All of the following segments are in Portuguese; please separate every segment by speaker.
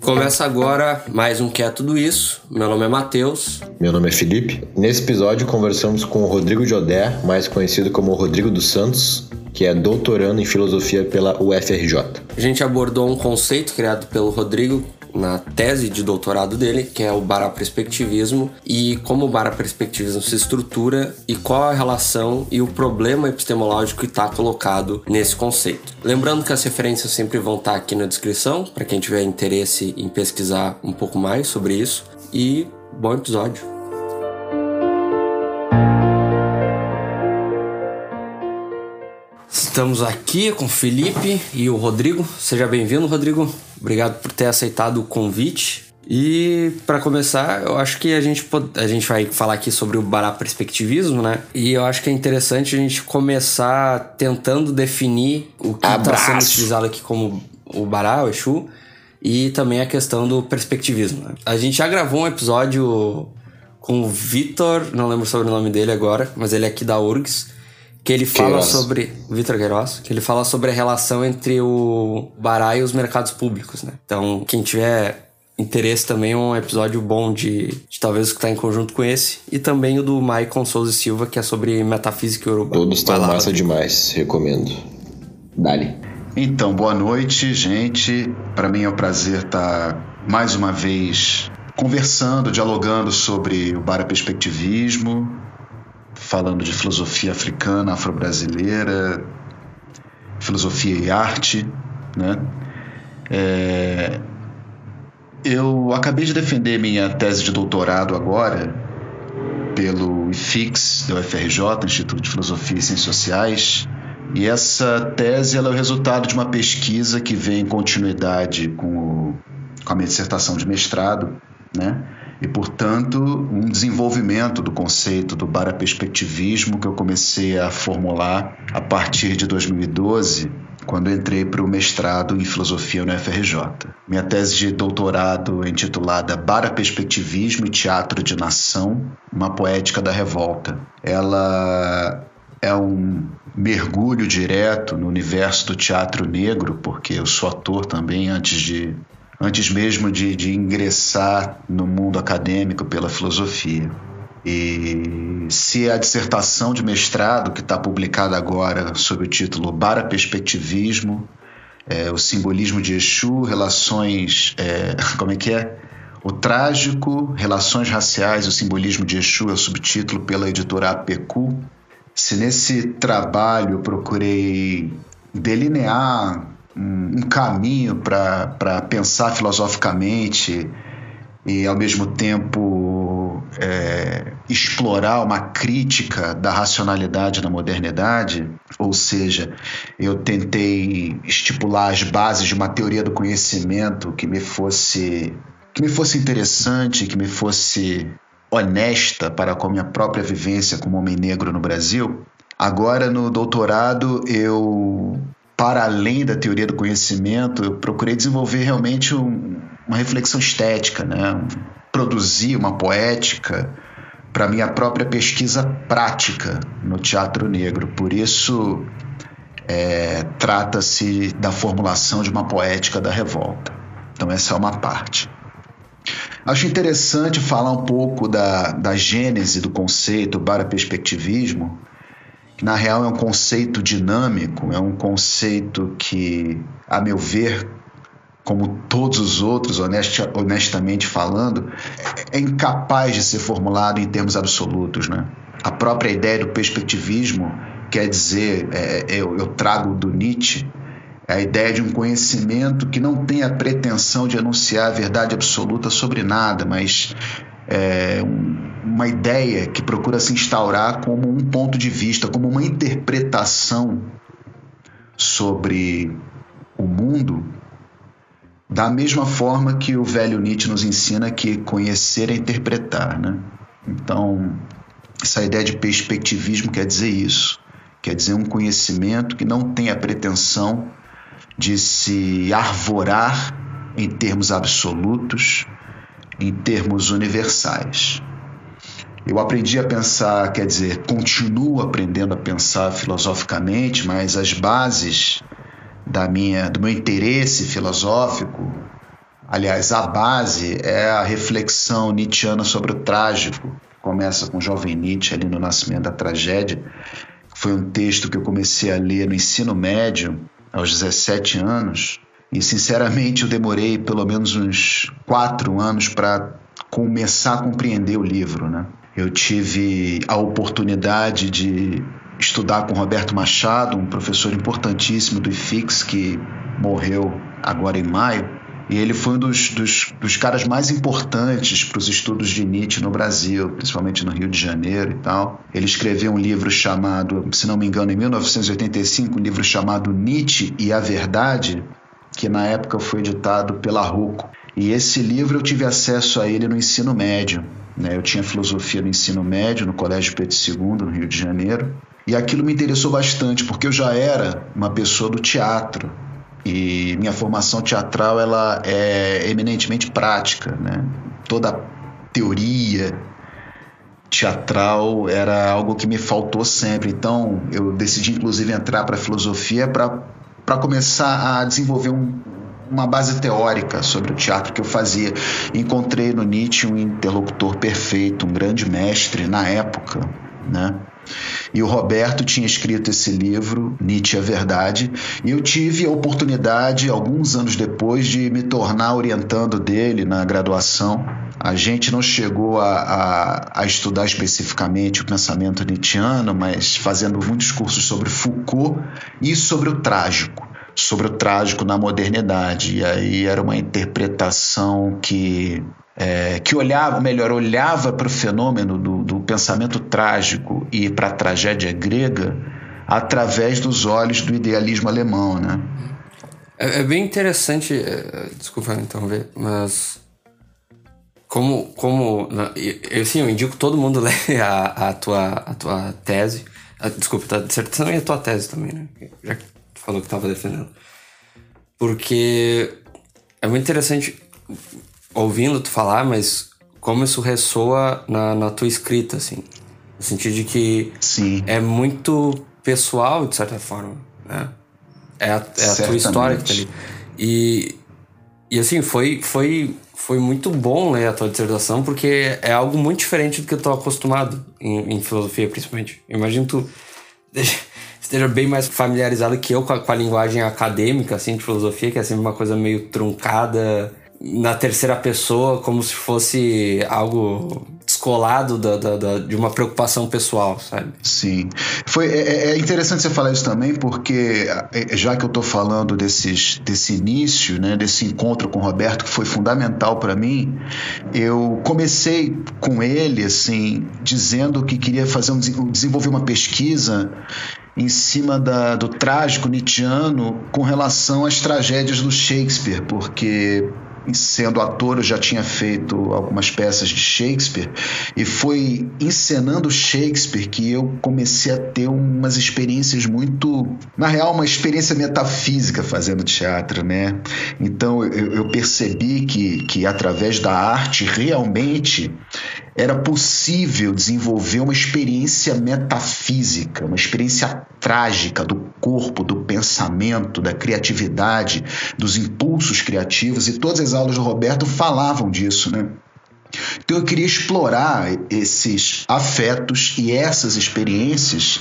Speaker 1: Começa agora mais um Que é Tudo Isso. Meu nome é Matheus.
Speaker 2: Meu nome é Felipe. Nesse episódio conversamos com o Rodrigo Jodé, mais conhecido como Rodrigo dos Santos, que é doutorando em filosofia pela UFRJ.
Speaker 1: A gente abordou um conceito criado pelo Rodrigo na tese de doutorado dele, que é o baraperspectivismo, e como o baraperspectivismo se estrutura e qual a relação e o problema epistemológico que está colocado nesse conceito. Lembrando que as referências sempre vão estar tá aqui na descrição, para quem tiver interesse em pesquisar um pouco mais sobre isso. E bom episódio! Estamos aqui com o Felipe e o Rodrigo. Seja bem-vindo, Rodrigo. Obrigado por ter aceitado o convite. E para começar, eu acho que a gente, a gente vai falar aqui sobre o bará perspectivismo, né? E eu acho que é interessante a gente começar tentando definir o que está sendo utilizado aqui como o bará, o Exu, e também a questão do perspectivismo. Né? A gente já gravou um episódio com o Vitor, não lembro sobre o nome dele agora, mas ele é aqui da URGS que ele fala Queiroz. sobre Vitor Queiroz, que ele fala sobre a relação entre o Bará e os mercados públicos, né? Então, quem tiver interesse também é um episódio bom de, de talvez estar em conjunto com esse e também o do Maicon Souza Silva, que é sobre metafísica urbana.
Speaker 2: Todos estão massa demais, recomendo. Dali.
Speaker 3: Então, boa noite, gente. Para mim é um prazer estar mais uma vez conversando, dialogando sobre o Perspectivismo falando de filosofia africana, afro-brasileira, filosofia e arte, né? É, eu acabei de defender minha tese de doutorado agora pelo IFIX, da UFRJ, Instituto de Filosofia e Ciências Sociais, e essa tese é o resultado de uma pesquisa que vem em continuidade com, o, com a minha dissertação de mestrado, né? E, portanto, um desenvolvimento do conceito do baraperspectivismo que eu comecei a formular a partir de 2012, quando entrei para o mestrado em filosofia no FRJ. Minha tese de doutorado é intitulada Baraperspectivismo e Teatro de Nação, uma poética da revolta. Ela é um mergulho direto no universo do teatro negro, porque eu sou ator também antes de antes mesmo de, de ingressar no mundo acadêmico pela filosofia. E se a dissertação de mestrado, que está publicada agora sob o título Bara Perspectivismo, é, o simbolismo de Exu, relações. É, como é que é? O trágico, relações raciais, o simbolismo de Exu é o subtítulo pela editora APQ. Se nesse trabalho eu procurei delinear um, caminho para pensar filosoficamente e, ao mesmo tempo, é, explorar uma crítica da racionalidade na modernidade, ou seja, eu tentei estipular as bases de uma teoria do conhecimento que me fosse que me fosse interessante, que me fosse honesta para com a minha própria vivência como homem negro no Brasil. Agora, no doutorado, eu para além da teoria do conhecimento, eu procurei desenvolver realmente um, uma reflexão estética, né? produzir uma poética para minha própria pesquisa prática no teatro negro. Por isso, é, trata-se da formulação de uma poética da revolta. Então, essa é uma parte. Acho interessante falar um pouco da, da gênese do conceito para perspectivismo, na real é um conceito dinâmico, é um conceito que, a meu ver, como todos os outros, honestamente falando, é incapaz de ser formulado em termos absolutos. Né? A própria ideia do perspectivismo quer dizer, é, eu, eu trago do Nietzsche, é a ideia de um conhecimento que não tem a pretensão de anunciar a verdade absoluta sobre nada, mas é, um, uma ideia que procura se instaurar como um ponto de vista, como uma interpretação sobre o mundo, da mesma forma que o velho Nietzsche nos ensina que conhecer é interpretar. Né? Então, essa ideia de perspectivismo quer dizer isso. Quer dizer um conhecimento que não tem a pretensão de se arvorar em termos absolutos, em termos universais. Eu aprendi a pensar, quer dizer, continuo aprendendo a pensar filosoficamente, mas as bases da minha, do meu interesse filosófico, aliás, a base é a reflexão nietzschiana sobre o trágico. Começa com o jovem Nietzsche ali no Nascimento da Tragédia. Foi um texto que eu comecei a ler no ensino médio aos 17 anos e sinceramente eu demorei pelo menos uns quatro anos para começar a compreender o livro, né? Eu tive a oportunidade de estudar com Roberto Machado, um professor importantíssimo do IFIX que morreu agora em maio. E ele foi um dos, dos, dos caras mais importantes para os estudos de Nietzsche no Brasil, principalmente no Rio de Janeiro e tal. Ele escreveu um livro chamado, se não me engano, em 1985, um livro chamado Nietzsche e a Verdade, que na época foi editado pela Ruco. E esse livro eu tive acesso a ele no ensino médio. Né? Eu tinha filosofia no ensino médio, no Colégio Pedro II, no Rio de Janeiro. E aquilo me interessou bastante, porque eu já era uma pessoa do teatro. E minha formação teatral ela é eminentemente prática. Né? Toda teoria teatral era algo que me faltou sempre. Então eu decidi, inclusive, entrar para filosofia para para começar a desenvolver um, uma base teórica sobre o teatro que eu fazia. Encontrei no Nietzsche um interlocutor perfeito, um grande mestre na época, né? E o Roberto tinha escrito esse livro, Nietzsche a Verdade, e eu tive a oportunidade, alguns anos depois, de me tornar orientando dele na graduação. A gente não chegou a, a, a estudar especificamente o pensamento nietzschiano, mas fazendo muitos cursos sobre Foucault e sobre o trágico sobre o trágico na modernidade. E aí era uma interpretação que é, que olhava, melhor, olhava para o fenômeno do, do, pensamento trágico e para a tragédia grega através dos olhos do idealismo alemão, né?
Speaker 1: É, é bem interessante, é, desculpa interromper, mas como, como eu, sim, eu indico todo mundo ler a, a, tua, a tua tese, a, desculpa, tá dissertação e a tua tese também, né? Já que tu falou que estava defendendo. Porque é muito interessante ouvindo tu falar, mas como isso ressoa na, na tua escrita, assim. No sentido de que
Speaker 3: Sim.
Speaker 1: é muito pessoal, de certa forma, né? É a, é a tua história que tá ali. E, e assim, foi, foi, foi muito bom ler a tua dissertação, porque é algo muito diferente do que eu tô acostumado em, em filosofia, principalmente. Eu imagino tu esteja bem mais familiarizado que eu com a, com a linguagem acadêmica, assim, de filosofia, que é sempre uma coisa meio truncada na terceira pessoa como se fosse algo descolado da, da, da, de uma preocupação pessoal, sabe?
Speaker 3: Sim. Foi, é, é, interessante você falar isso também, porque é, já que eu estou falando desses, desse início, né, desse encontro com o Roberto, que foi fundamental para mim, eu comecei com ele, assim, dizendo que queria fazer um, desenvolver uma pesquisa em cima da, do trágico Nietzscheano com relação às tragédias do Shakespeare, porque sendo ator, eu já tinha feito algumas peças de Shakespeare e foi encenando Shakespeare que eu comecei a ter umas experiências muito, na real, uma experiência metafísica fazendo teatro, né? Então eu, eu percebi que, que através da arte realmente era possível desenvolver uma experiência metafísica, uma experiência trágica do corpo, do pensamento, da criatividade, dos impulsos criativos, e todas as aulas do Roberto falavam disso, né? Então eu queria explorar esses afetos e essas experiências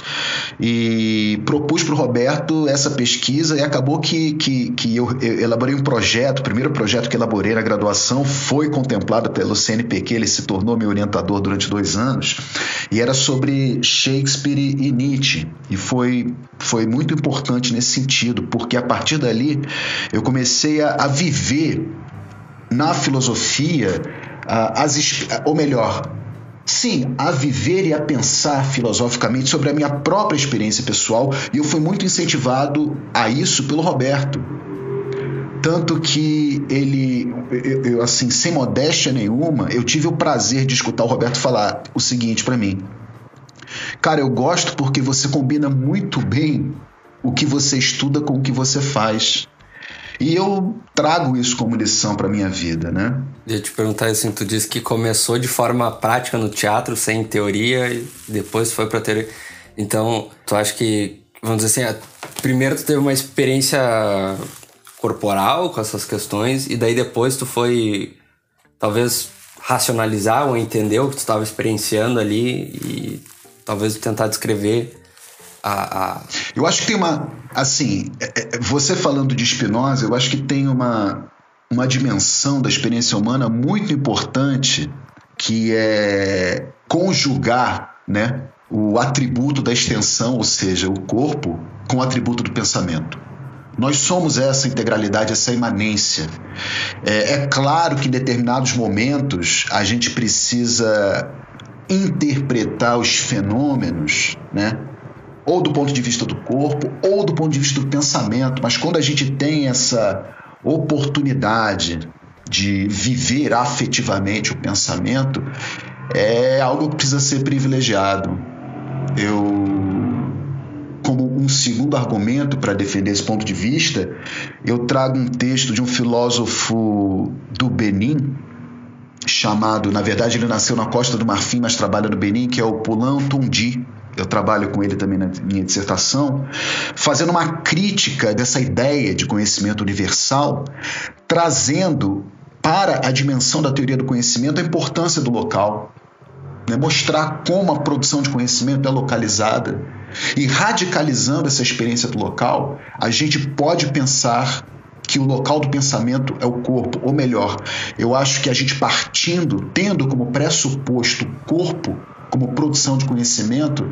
Speaker 3: e propus para o Roberto essa pesquisa e acabou que, que, que eu, eu, elaborei um projeto, o primeiro projeto que elaborei na graduação foi contemplado pelo CNPq, ele se tornou meu orientador durante dois anos e era sobre Shakespeare e Nietzsche e foi, foi muito importante nesse sentido, porque a partir dali eu comecei a, a viver na filosofia as, ou melhor, sim, a viver e a pensar filosoficamente sobre a minha própria experiência pessoal, e eu fui muito incentivado a isso pelo Roberto. Tanto que ele, eu, eu, assim, sem modéstia nenhuma, eu tive o prazer de escutar o Roberto falar o seguinte para mim: Cara, eu gosto porque você combina muito bem o que você estuda com o que você faz. E eu trago isso como lição para minha vida, né?
Speaker 1: Eu te perguntar assim, tu disse que começou de forma prática no teatro, sem teoria, e depois foi para teoria. Então, tu acha que vamos dizer assim, primeiro tu teve uma experiência corporal com essas questões e daí depois tu foi talvez racionalizar ou entender o que tu estava experienciando ali e talvez tentar descrever a, a,
Speaker 3: Eu acho que tem uma. Assim, é, é, você falando de Spinoza, eu acho que tem uma, uma dimensão da experiência humana muito importante que é conjugar né, o atributo da extensão, ou seja, o corpo, com o atributo do pensamento. Nós somos essa integralidade, essa imanência. É, é, claro que em determinados momentos a gente precisa interpretar os fenômenos, né? Ou do ponto de vista do corpo, ou do ponto de vista do pensamento, mas quando a gente tem essa oportunidade de viver afetivamente o pensamento, é algo que precisa ser privilegiado. Eu como um segundo argumento para defender esse ponto de vista, eu trago um texto de um filósofo do Benin, chamado, na verdade ele nasceu na Costa do Marfim, mas trabalha no Benin, que é o Pulan Tundi eu trabalho com ele também na minha dissertação, fazendo uma crítica dessa ideia de conhecimento universal, trazendo para a dimensão da teoria do conhecimento a importância do local, né? mostrar como a produção de conhecimento é localizada. E radicalizando essa experiência do local, a gente pode pensar que o local do pensamento é o corpo, ou melhor, eu acho que a gente partindo, tendo como pressuposto o corpo, como produção de conhecimento,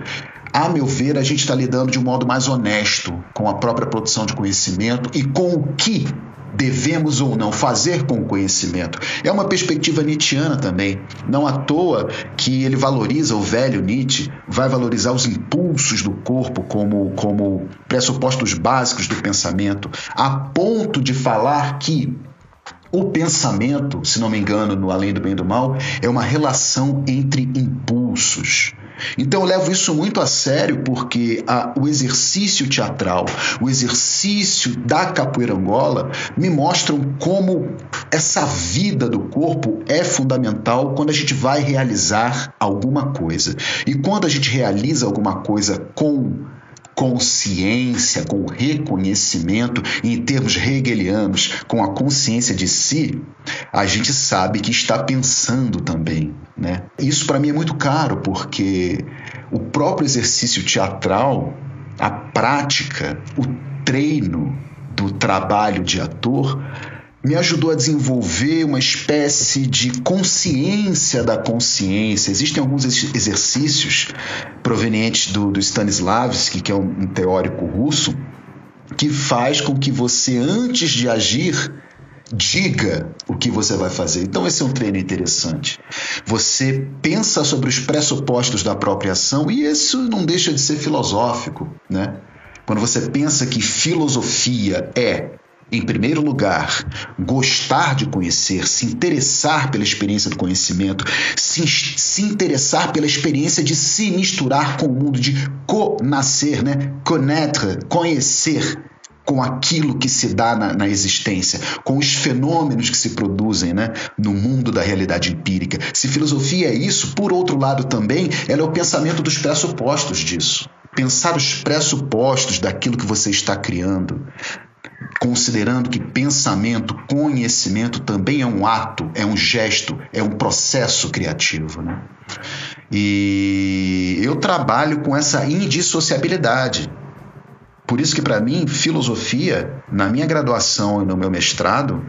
Speaker 3: a meu ver, a gente está lidando de um modo mais honesto com a própria produção de conhecimento e com o que devemos ou não fazer com o conhecimento. É uma perspectiva nietzschiana também. Não à toa que ele valoriza o velho Nietzsche, vai valorizar os impulsos do corpo como, como pressupostos básicos do pensamento, a ponto de falar que o pensamento, se não me engano, no Além do Bem e do Mal, é uma relação entre impulsos. Então eu levo isso muito a sério porque a, o exercício teatral, o exercício da capoeira angola me mostram como essa vida do corpo é fundamental quando a gente vai realizar alguma coisa. E quando a gente realiza alguma coisa com consciência, com reconhecimento, em termos hegelianos, com a consciência de si, a gente sabe que está pensando também. Né? Isso para mim é muito caro, porque o próprio exercício teatral, a prática, o treino do trabalho de ator, me ajudou a desenvolver uma espécie de consciência da consciência. Existem alguns exercícios provenientes do, do Stanislavski, que é um, um teórico russo, que faz com que você, antes de agir, diga o que você vai fazer. Então, esse é um treino interessante. Você pensa sobre os pressupostos da própria ação e isso não deixa de ser filosófico, né? Quando você pensa que filosofia é em primeiro lugar, gostar de conhecer, se interessar pela experiência do conhecimento, se, se interessar pela experiência de se misturar com o mundo, de co-nascer, né? connaître, conhecer com aquilo que se dá na, na, existência, com os fenômenos que se produzem né, no mundo da realidade empírica. Se filosofia é isso, por outro lado também, ela é o pensamento dos pressupostos disso. Pensar os pressupostos daquilo que você está criando, considerando que pensamento, conhecimento também é um ato, é um gesto, é um processo criativo. Né? E eu trabalho com essa indissociabilidade. Por isso que para mim, filosofia, na minha graduação e no meu mestrado,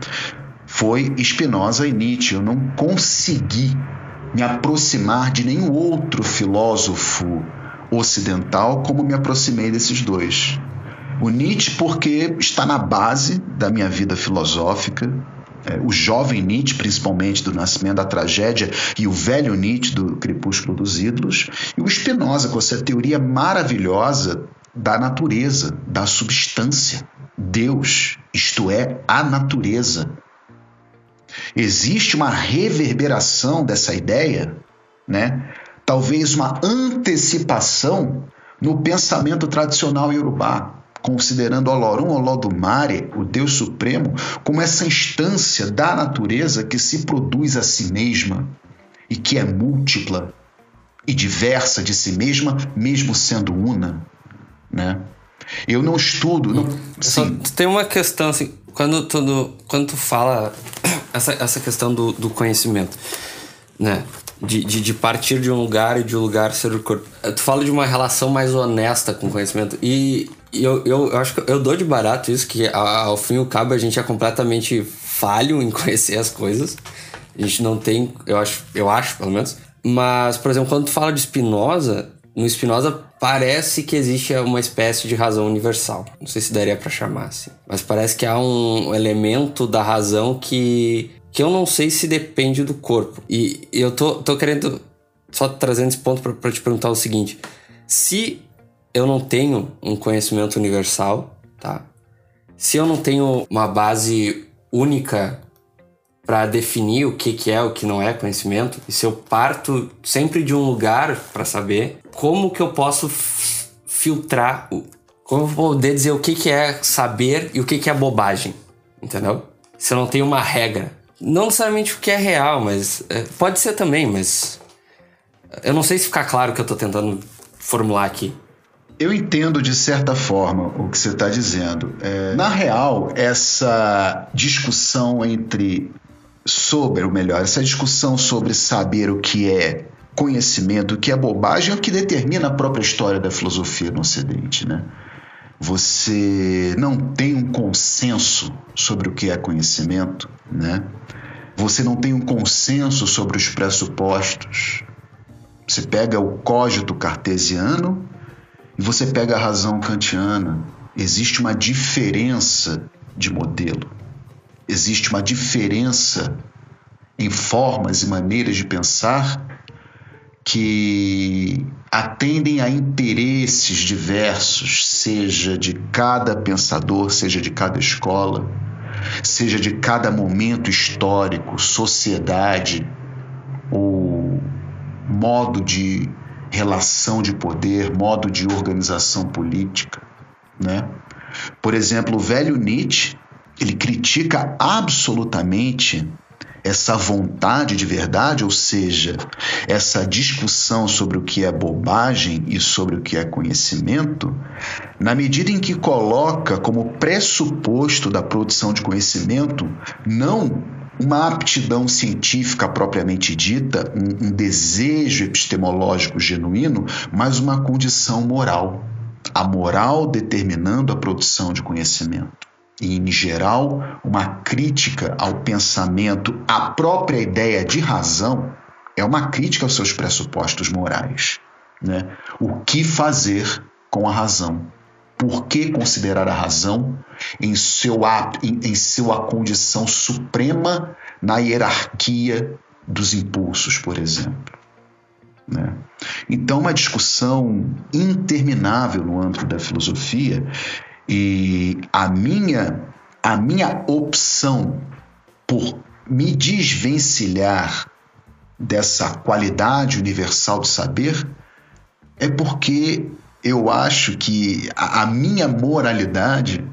Speaker 3: foi Spinoza e Nietzsche. Eu não consegui me aproximar de nenhum outro filósofo ocidental como me aproximei desses dois. O Nietzsche, porque está na base da minha vida filosófica, é, o jovem Nietzsche, principalmente do Nascimento da Tragédia, e o velho Nietzsche do Crepúsculo dos Ídolos, e o Spinoza com essa teoria maravilhosa da natureza, da substância. Deus, isto é, a natureza. Existe uma reverberação dessa ideia, né? talvez uma antecipação no pensamento tradicional iorubá considerando Olorum Olodumare, o Deus Supremo, como essa instância da natureza que se produz a si mesma e que é múltipla e diversa de si mesma, mesmo sendo una. Né? Eu não estudo. Não,
Speaker 1: Só, tem uma questão assim, quando tu, quando tu fala essa, essa questão do, do conhecimento, né? De, de, de, partir de um lugar e de um lugar ser o corpo. Tu fala de uma relação mais honesta com o conhecimento. E eu, eu, acho que eu dou de barato isso, que ao fim e ao cabo a gente é completamente falho em conhecer as coisas. A gente não tem, eu acho, eu acho pelo menos. Mas, por exemplo, quando tu fala de Spinoza, no Spinoza parece que existe uma espécie de razão universal. Não sei se daria para chamar assim, mas parece que há um elemento da razão que que eu não sei se depende do corpo. E, eu tô, tô querendo só trazendo esse ponto para te perguntar o seguinte: se eu não tenho um conhecimento universal, tá? Se eu não tenho uma base única para definir o que, que é o que não é conhecimento, e se eu parto sempre de um lugar para saber, como que eu posso filtrar, como eu vou poder dizer o que, que é saber e o que, que é bobagem, entendeu? Se eu não tenho uma regra. Não necessariamente o que é real, mas é, pode ser também, mas eu não sei se ficar claro o que eu tô tentando formular aqui.
Speaker 3: Eu entendo de certa forma o que você está dizendo. É, na real, essa discussão entre sobre, ou melhor, essa discussão sobre saber o que é conhecimento, o que é bobagem, é o que determina a própria história da filosofia no Ocidente, né? Você não tem um consenso sobre o que é conhecimento, né? Você não tem um consenso sobre os pressupostos. Você pega o cógito cartesiano e você pega a razão kantiana. Existe uma diferença de modelo existe uma diferença em formas e maneiras de pensar que atendem a interesses diversos, seja de cada pensador, seja de cada escola, seja de cada momento histórico, sociedade ou modo de relação de poder, modo de organização política, né? Por exemplo, o velho Nietzsche ele critica absolutamente essa vontade de verdade, ou seja, essa discussão sobre o que é bobagem e sobre o que é conhecimento, na medida em que coloca como pressuposto da produção de conhecimento não uma aptidão científica propriamente dita, um, um desejo epistemológico genuíno, mas uma condição moral. A moral determinando a produção de conhecimento e, em geral, uma crítica ao pensamento, à própria ideia de razão, é uma crítica aos seus pressupostos morais. Né? O que fazer com a razão? Por que considerar a razão em, seu, em, em sua condição suprema na hierarquia dos impulsos, por exemplo? Né? Então, uma discussão interminável no âmbito da filosofia e a minha, a minha opção por me desvencilhar dessa qualidade universal de saber é porque eu acho que a, a minha moralidade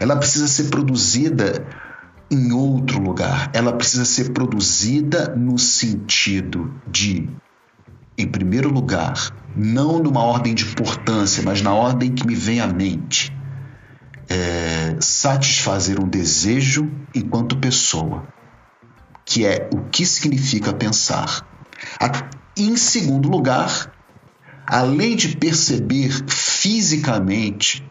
Speaker 3: ela precisa ser produzida em outro lugar. Ela precisa ser produzida no sentido de, em primeiro lugar, não numa ordem de importância, mas na ordem que me vem à mente é, satisfazer um desejo enquanto pessoa, que é o que significa pensar. Em segundo lugar, além de perceber fisicamente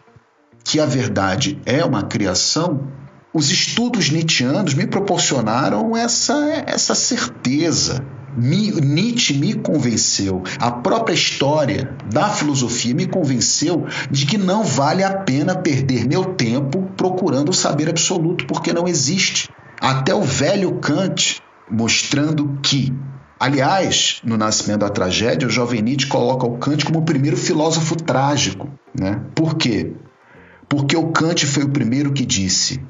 Speaker 3: que a verdade é uma criação, os estudos nietzschianos me proporcionaram essa, essa certeza me, Nietzsche me convenceu, a própria história da filosofia me convenceu de que não vale a pena perder meu tempo procurando o saber absoluto, porque não existe. Até o velho Kant mostrando que Aliás, no Nascimento da Tragédia, o jovem Nietzsche coloca o Kant como o primeiro filósofo trágico. Né? Por quê? Porque o Kant foi o primeiro que disse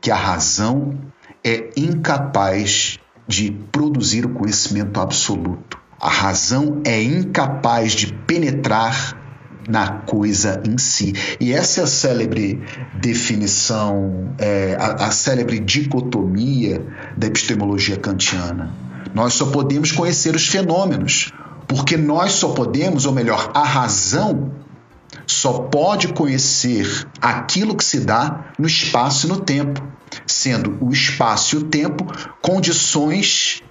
Speaker 3: que a razão é incapaz de produzir o conhecimento absoluto. A razão é incapaz de penetrar na coisa em si. E essa é a célebre definição, é, a, a célebre dicotomia da epistemologia kantiana. Nós só podemos conhecer os fenômenos, porque nós só podemos, ou melhor, a razão só pode conhecer aquilo que se dá no espaço e no tempo, sendo o espaço e o tempo condições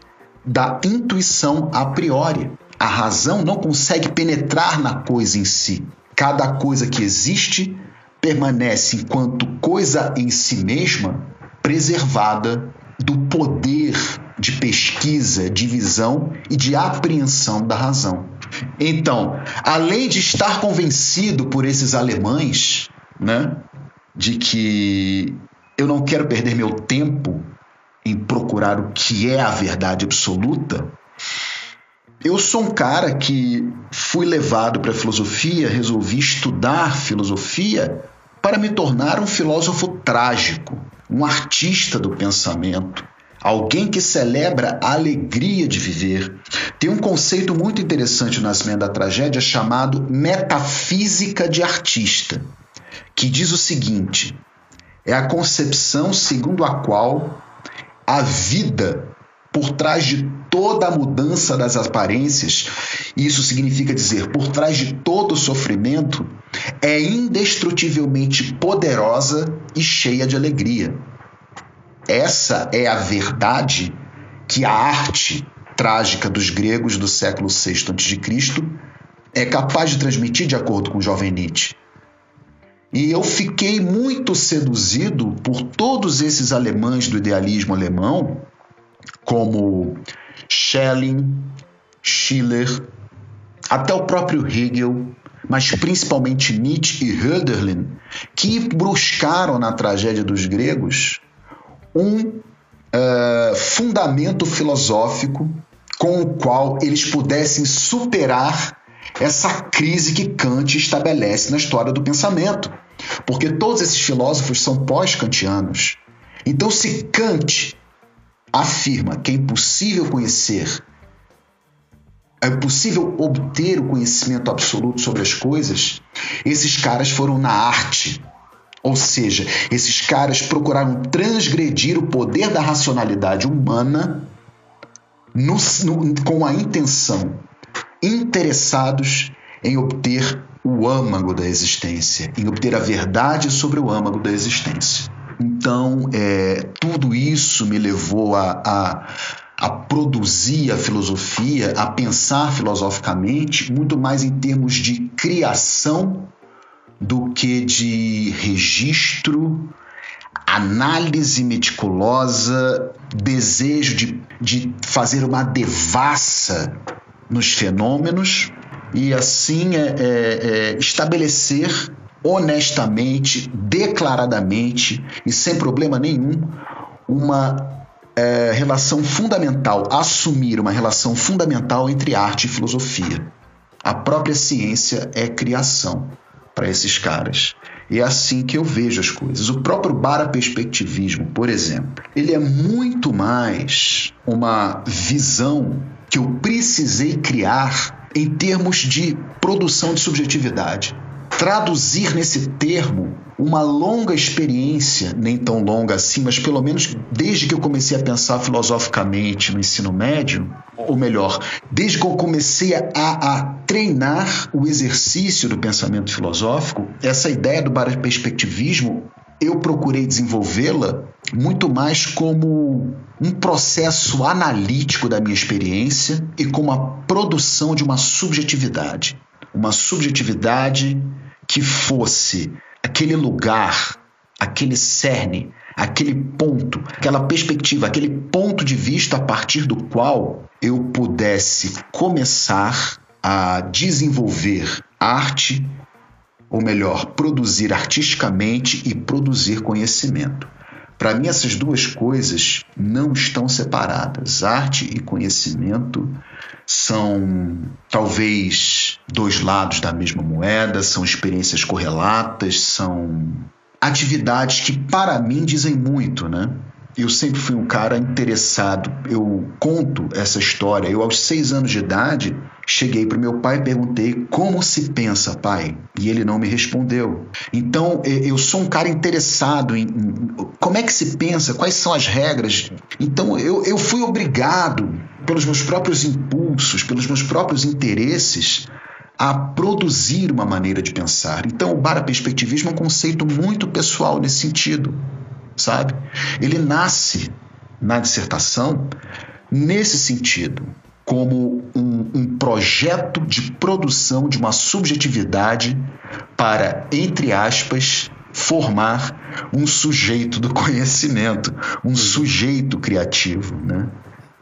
Speaker 3: da intuição a priori. A razão não consegue penetrar na coisa em si. Cada coisa que existe permanece enquanto coisa em si mesma, preservada do poder de pesquisa, de visão e de apreensão da razão. Então, além de estar convencido por esses alemães, né, de que eu não quero perder meu tempo em procurar o que é a verdade absoluta, eu sou um cara que fui levado para a filosofia, resolvi estudar filosofia para me tornar um filósofo trágico, um artista do pensamento, alguém que celebra a alegria de viver. Tem um conceito muito interessante no Nascimento da Tragédia chamado metafísica de artista, que diz o seguinte: é a concepção segundo a qual a vida por trás de toda a mudança das aparências, isso significa dizer, por trás de todo o sofrimento, é indestrutivelmente poderosa e cheia de alegria. Essa é a verdade que a arte trágica dos gregos do século VI a.C. é capaz de transmitir de acordo com o jovem Nietzsche. E eu fiquei muito seduzido por todos esses alemães do idealismo alemão, como Schelling, Schiller, até o próprio Hegel, mas principalmente Nietzsche e Hölderlin, que buscaram na tragédia dos gregos um uh, fundamento filosófico com o qual eles pudessem superar essa crise que Kant estabelece na história do pensamento. Porque todos esses filósofos são pós-kantianos. Então, se Kant afirma que é impossível conhecer, é impossível obter o conhecimento absoluto sobre as coisas, esses caras foram na arte ou seja, esses caras procuraram transgredir o poder da racionalidade humana no, no, com a intenção, interessados em obter o âmago da existência, em obter a verdade sobre o âmago da existência. Então, é, tudo isso me levou a, a, a produzir a filosofia, a pensar filosoficamente, muito mais em termos de criação do que de registro, análise meticulosa, desejo de, de fazer uma devassa nos fenômenos e assim é, é, é, estabelecer honestamente, declaradamente e sem problema nenhum uma é, relação fundamental, assumir uma relação fundamental entre arte e filosofia. A própria ciência é criação para esses caras. E é assim que eu vejo as coisas. O próprio baraperspectivismo, por exemplo, ele é muito mais uma visão que eu precisei criar em termos de produção de subjetividade traduzir nesse termo uma longa experiência, nem tão longa assim, mas pelo menos desde que eu comecei a pensar filosoficamente no ensino médio, ou melhor, desde que eu comecei a, a treinar o exercício do pensamento filosófico, essa ideia do perspectivismo eu procurei desenvolvê-la muito mais como um processo analítico da minha experiência e como a produção de uma subjetividade. Uma subjetividade que fosse aquele lugar, aquele cerne, aquele ponto, aquela perspectiva, aquele ponto de vista a partir do qual eu pudesse começar a desenvolver arte, ou melhor, produzir artisticamente e produzir conhecimento. Para mim, essas duas coisas não estão separadas. Arte e conhecimento são talvez dois lados da mesma moeda, são experiências correlatas, são atividades que, para mim, dizem muito, né? eu sempre fui um cara interessado. Eu conto essa história. Eu, aos seis anos de idade, cheguei para meu pai e perguntei como se pensa, pai? E ele não me respondeu. Então, eu sou um cara interessado em, como é que se pensa, quais são as regras. Então, eu, eu fui obrigado, pelos meus próprios impulsos, pelos meus próprios interesses, a produzir uma maneira de pensar. Então, o paraperspectivismo é um conceito muito pessoal nesse sentido, sabe? Ele nasce na dissertação nesse sentido, como um, um, projeto de produção de uma subjetividade para, entre aspas, formar um sujeito do conhecimento, um sujeito criativo, né?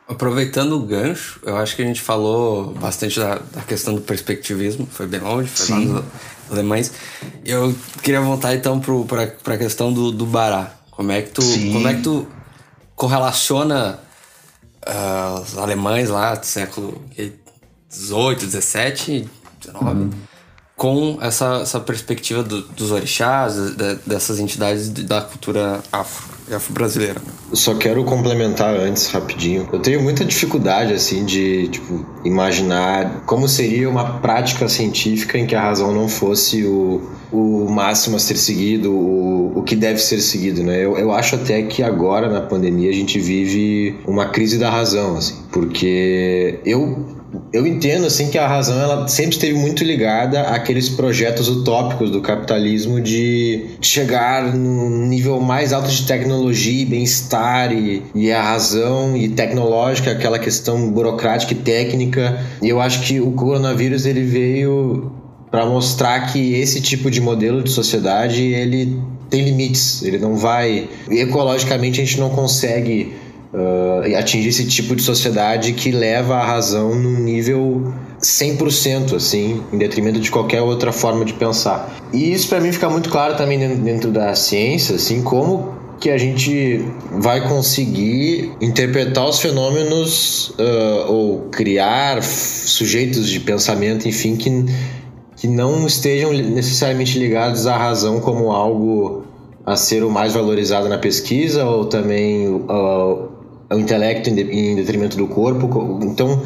Speaker 1: Aproveitando o gancho, eu acho que a gente falou bastante da, da questão do perspectivismo, foi bem longe, foi Sim. lá nos alemães. Eu queria voltar então para a questão do, do Bará. Como é que tu, como é que tu correlaciona uh, os alemães lá do século XVIII, XVII, XIX, uhum. com essa, essa perspectiva do, dos orixás, de, dessas entidades da cultura afro afro-brasileira.
Speaker 2: Só quero complementar antes rapidinho. Eu tenho muita dificuldade assim de tipo imaginar como seria uma prática científica em que a razão não fosse o, o máximo a ser seguido, o, o que deve ser seguido, né? Eu, eu acho até que agora na pandemia a gente vive uma crise da razão, assim, porque eu eu entendo assim que a razão ela sempre esteve muito ligada àqueles projetos utópicos do capitalismo de chegar no nível mais alto de tecnologia e bem-estar e, e a razão e tecnológica, aquela questão burocrática e técnica. E eu acho que o coronavírus ele veio para mostrar que esse tipo de modelo de sociedade ele tem limites, ele não vai ecologicamente a gente não consegue uh, atingir esse tipo de sociedade que leva a razão num nível 100%, assim, em detrimento de qualquer outra forma de pensar. E isso para mim fica muito claro também dentro da ciência, assim, como que a gente vai conseguir interpretar os fenômenos uh, ou criar sujeitos de pensamento, enfim, que, que não estejam necessariamente ligados à razão como algo a ser o mais valorizado na pesquisa ou também uh, o intelecto em detrimento do corpo. Então,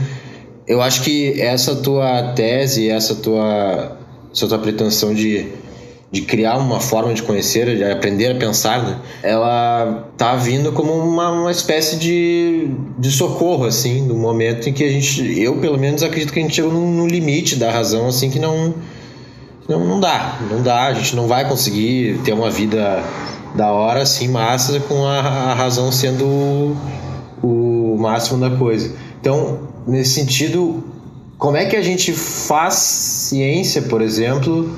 Speaker 2: eu acho que essa tua tese, essa tua, essa tua pretensão de, de criar uma forma de conhecer, de aprender a pensar, né? ela tá vindo como uma, uma espécie de, de socorro, assim, no momento em que a gente, eu pelo menos acredito que a gente chegou no, limite da razão, assim, que não, não, não dá, não dá, a gente não vai conseguir ter uma vida da hora, assim, massa, com a, a razão sendo o máximo da coisa. Então, nesse sentido, como é que a gente faz ciência, por exemplo,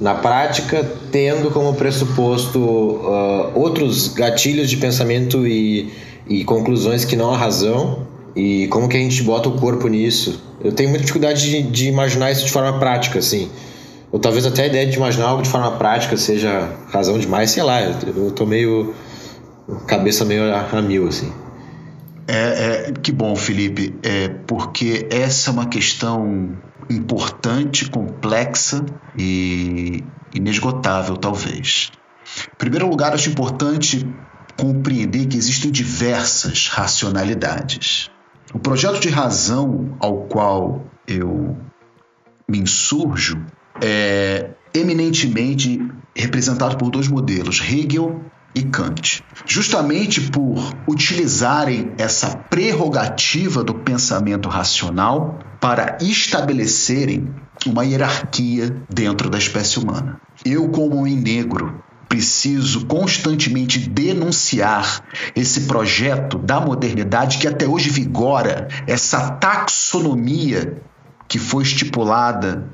Speaker 2: na prática, tendo como pressuposto uh, outros gatilhos de pensamento e, e conclusões que não a razão? E como que a gente bota o corpo nisso? Eu tenho muita dificuldade de, de imaginar isso de forma prática, assim. Ou talvez até a ideia de imaginar algo de forma prática seja razão demais, sei lá. Eu, tô meio. cabeça meio a, a mil, assim.
Speaker 3: É, é, que bom, Felipe, é, porque essa é uma questão importante, complexa e inesgotável, talvez. Em primeiro lugar, acho importante compreender que existem diversas racionalidades. O projeto de razão ao qual eu me insurjo é eminentemente representado por dois modelos, Hegel e Kant. Justamente por utilizarem essa prerrogativa do pensamento racional para estabelecerem uma hierarquia dentro da espécie humana. Eu, como homem negro, preciso constantemente denunciar esse projeto da modernidade que até hoje vigora, essa taxonomia que foi estipulada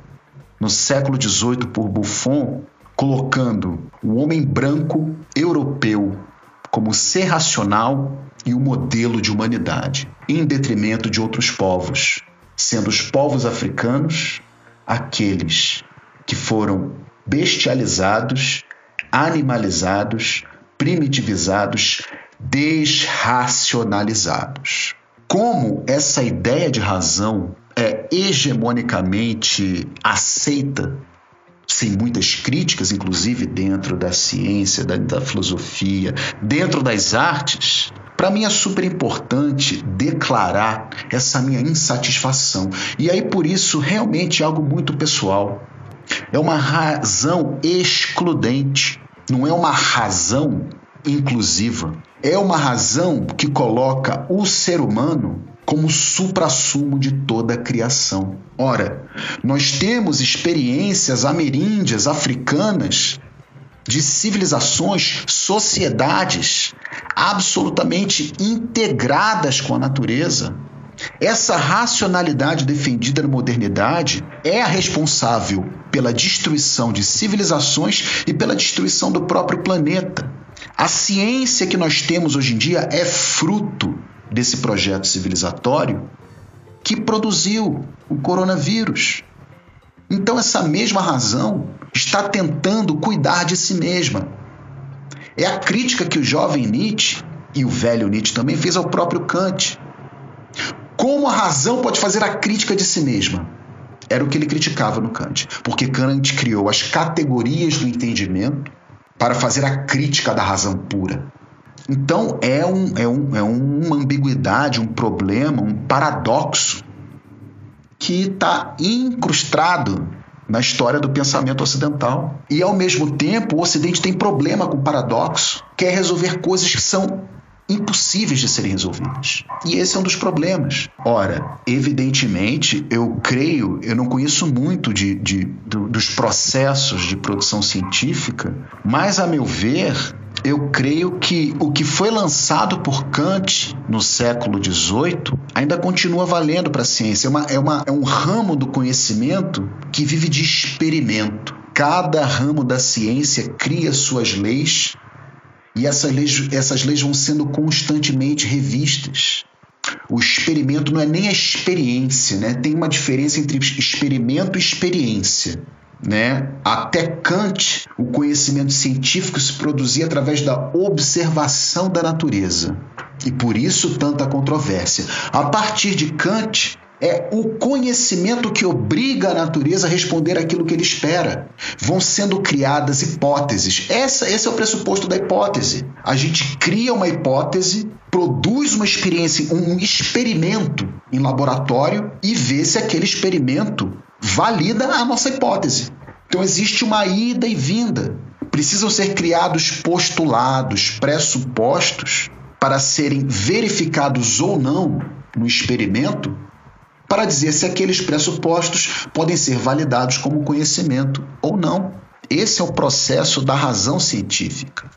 Speaker 3: no século XVIII por Buffon colocando o homem branco europeu como ser racional e o modelo de humanidade, em detrimento de outros povos, sendo os povos africanos aqueles que foram bestializados, animalizados, primitivizados, desracionalizados. Como essa ideia de razão é hegemonicamente aceita sem muitas críticas, inclusive dentro da ciência, da, da filosofia, dentro das artes, para mim é super importante declarar essa minha insatisfação. E aí, por isso, realmente é algo muito pessoal. É uma razão excludente, não é uma razão inclusiva. É uma razão que coloca o ser humano como suprassumo de toda a criação. Ora, nós temos experiências ameríndias, africanas, de civilizações, sociedades absolutamente integradas com a natureza. Essa racionalidade defendida na modernidade é a responsável pela destruição de civilizações e pela destruição do próprio planeta. A ciência que nós temos hoje em dia é fruto desse projeto civilizatório que produziu o coronavírus. Então, essa mesma razão está tentando cuidar de si mesma. É a crítica que o jovem Nietzsche e o velho Nietzsche também fez ao próprio Kant. Como a razão pode fazer a crítica de si mesma? Era o que ele criticava no Kant, porque Kant criou as categorias do entendimento para fazer a crítica da razão pura. Então é, um, é, um, é uma ambiguidade, um problema, um paradoxo que está incrustado na história do pensamento ocidental. E ao mesmo tempo, o Ocidente tem problema com paradoxo, quer resolver coisas que são impossíveis de serem resolvidas. E esse é um dos problemas. Ora, evidentemente, eu creio, eu não conheço muito de, de, dos processos de produção científica, mas, a meu ver, eu creio que o que foi lançado por Kant no século XVIII ainda continua valendo para a ciência. É, uma, é, uma, é um ramo do conhecimento que vive de experimento. Cada ramo da ciência cria suas leis e essas leis, essas leis vão sendo constantemente revistas. O experimento não é nem a experiência, né? Tem uma diferença entre experimento e experiência. Né? Até Kant, o conhecimento científico se produzia através da observação da natureza. E por isso tanta controvérsia. A partir de Kant, é o conhecimento que obriga a natureza a responder aquilo que ele espera. Vão sendo criadas hipóteses. Essa, esse é o pressuposto da hipótese. A gente cria uma hipótese, produz uma experiência, um experimento em laboratório e vê se aquele experimento valida a nossa hipótese. Então existe uma ida e vinda. Precisam ser criados postulados, pressupostos para serem verificados ou não no experimento para dizer se aqueles pressupostos podem ser validados como conhecimento ou não. Esse é o processo da razão científica.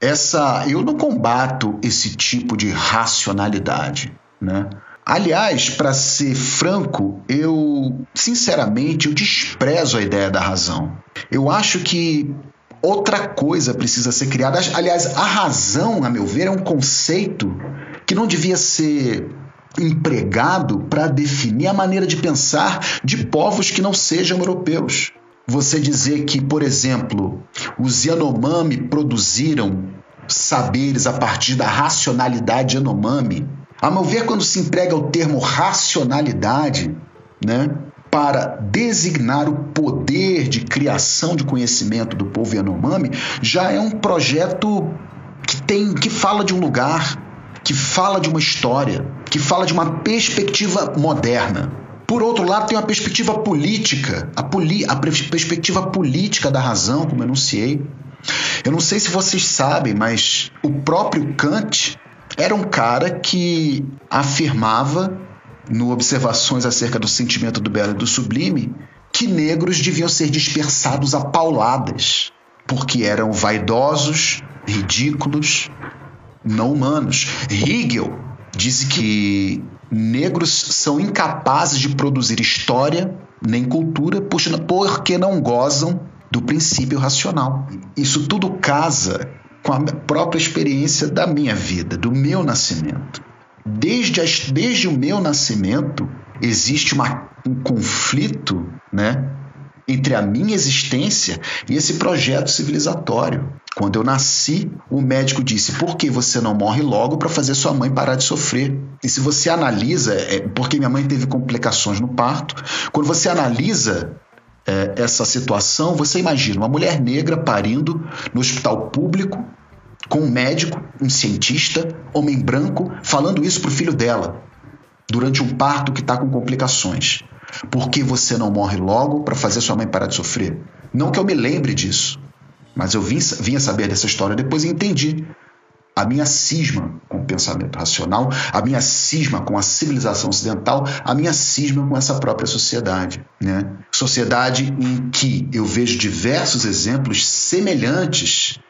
Speaker 3: Essa, eu não combato esse tipo de racionalidade, né? Aliás, para ser franco, eu sinceramente eu desprezo a ideia da razão. Eu acho que outra coisa precisa ser criada. Aliás, a razão, a meu ver, é um conceito que não devia ser empregado para definir a maneira de pensar de povos que não sejam europeus. Você dizer que, por exemplo, os Yanomami produziram saberes a partir da racionalidade Yanomami. A meu ver, quando se emprega o termo racionalidade, né, para designar o poder de criação de conhecimento do povo Yanomami, já é um projeto que tem que fala de um lugar, que fala de uma história, que fala de uma perspectiva moderna. Por outro lado, tem uma perspectiva política, a, poli a perspectiva política da razão, como eu enunciei. Eu não sei se vocês sabem, mas o próprio Kant era um cara que afirmava, no Observações acerca do sentimento do belo e do sublime, que negros deviam ser dispersados a pauladas, porque eram vaidosos, ridículos, não humanos. Hegel disse que negros são incapazes de produzir história nem cultura porque não gozam do princípio racional. Isso tudo casa com a própria experiência da minha vida, do meu nascimento. Desde, as, desde o meu nascimento existe uma, um conflito né, entre a minha existência e esse projeto civilizatório. Quando eu nasci, o médico disse: por que você não morre logo para fazer sua mãe parar de sofrer? E se você analisa, é porque minha mãe teve complicações no parto, quando você analisa é, essa situação, você imagina uma mulher negra parindo no hospital público, com um médico, um cientista, homem branco, falando isso para o filho dela, durante um parto que está com complicações. Por que você não morre logo para fazer sua mãe parar de sofrer? Não que eu me lembre disso, mas eu vim, vim a saber dessa história depois e entendi a minha cisma com o pensamento racional, a minha cisma com a civilização ocidental, a minha cisma com essa própria sociedade. Né? Sociedade em que eu vejo diversos exemplos semelhantes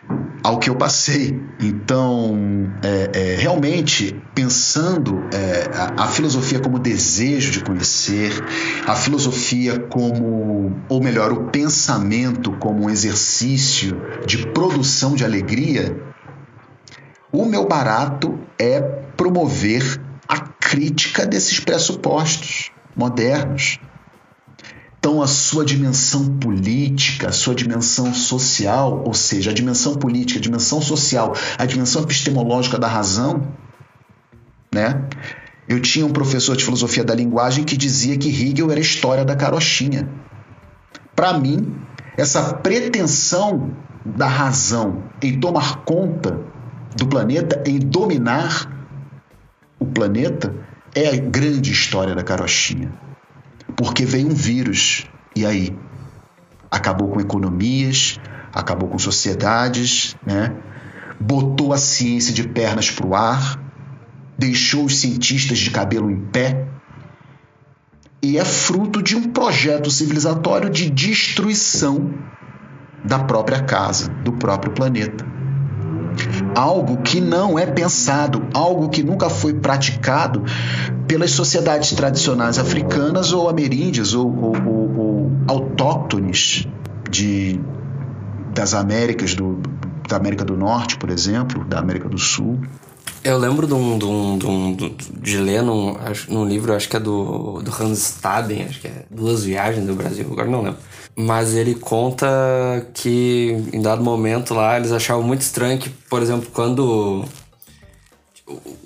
Speaker 3: ao que eu passei. Então, é, é, realmente, pensando é, a, a, filosofia como desejo de conhecer, a filosofia como, ou melhor, o pensamento como um exercício de produção de alegria, o meu barato é promover a crítica desses pressupostos modernos. Então, a sua dimensão política, a sua dimensão social, ou seja, a dimensão política, a dimensão social, a dimensão epistemológica da razão, né? Eu tinha um professor de filosofia da linguagem que dizia que Hegel era a história da carochinha. Para mim, essa pretensão da razão em tomar conta do planeta, em dominar o planeta, é a grande história da carochinha porque veio um vírus. E aí? Acabou com economias, acabou com sociedades, né? botou a ciência de pernas para o ar, deixou os cientistas de cabelo em pé. E é fruto de um projeto civilizatório de destruição da própria casa, do próprio planeta algo que não é pensado, algo que nunca foi praticado pelas sociedades tradicionais africanas ou ameríndias ou, ou, ou, ou autóctones de, das Américas, do, da América do Norte, por exemplo, da América do Sul.
Speaker 1: Eu lembro de, um, de, um, de, um, de ler num, num livro, acho que é do, do Hans Staden, acho que é Duas Viagens do Brasil, agora não lembro mas ele conta que em dado momento lá eles achavam muito estranho que, por exemplo, quando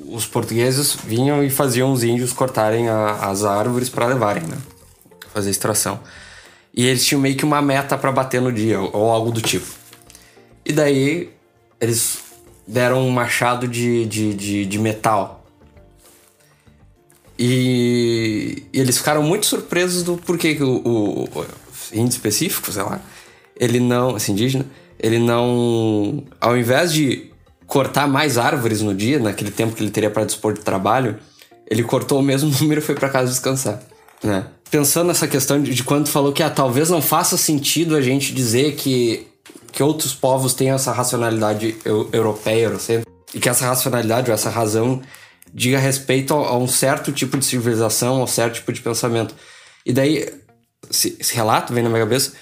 Speaker 1: os portugueses vinham e faziam os índios cortarem a, as árvores para levarem, né? Fazer extração. E eles tinham meio que uma meta para bater no dia, ou algo do tipo. E daí eles deram um machado de, de, de, de metal. E, e, eles ficaram muito surpresos do porquê que o, índio específico, sei lá, ele não, esse indígena, ele não, ao invés de cortar mais árvores no dia, naquele tempo que ele teria para dispor de trabalho, ele cortou o mesmo número e foi para casa descansar, né? Pensando nessa questão de, de quando falou que ah, talvez não faça sentido a gente dizer que, que outros povos têm essa racionalidade eu, europeia, eurocêntrica, e que essa racionalidade ou essa razão diga respeito a, a um certo tipo de civilização, a um certo tipo de pensamento. E daí esse, esse relato vem na minha cabeça,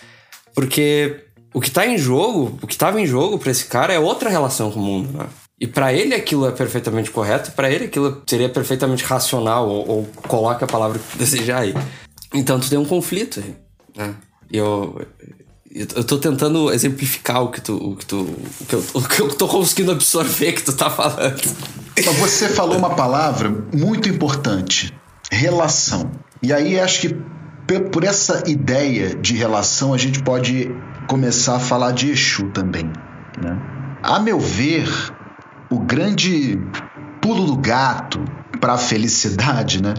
Speaker 1: porque o que tá em jogo, o que tava em jogo para esse cara é outra relação com o mundo, né? E para ele aquilo é perfeitamente correto, para ele aquilo seria perfeitamente racional, ou, ou coloque a palavra que desejar aí. Então tu tem um conflito aí, né? E eu, eu tô tentando exemplificar o que tu, o que tu, o que eu, o que eu tô conseguindo absorver que tu tá falando.
Speaker 3: Você falou uma palavra muito importante, relação. E aí acho que por essa ideia de relação, a gente pode começar a falar de Exu também. Né? A meu ver, o grande pulo do gato para a felicidade, né?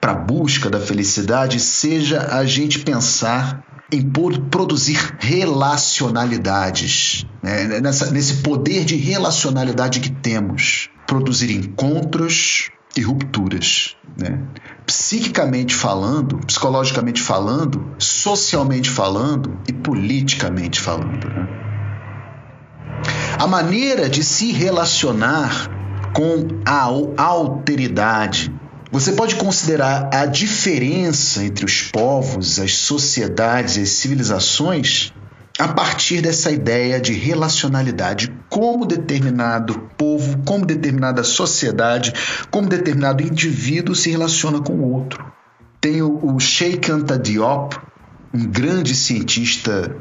Speaker 3: para a busca da felicidade, seja a gente pensar em produzir relacionalidades, né? Nessa, nesse poder de relacionalidade que temos. Produzir encontros, e rupturas. Né? Psiquicamente falando, psicologicamente falando, socialmente falando e politicamente falando. Né? A maneira de se relacionar com a alteridade. Você pode considerar a diferença entre os povos, as sociedades e as civilizações a partir dessa ideia de relacionalidade, como determinado povo, como determinada sociedade, como determinado indivíduo se relaciona com o outro. Tem o Sheikh Anta Diop, um grande cientista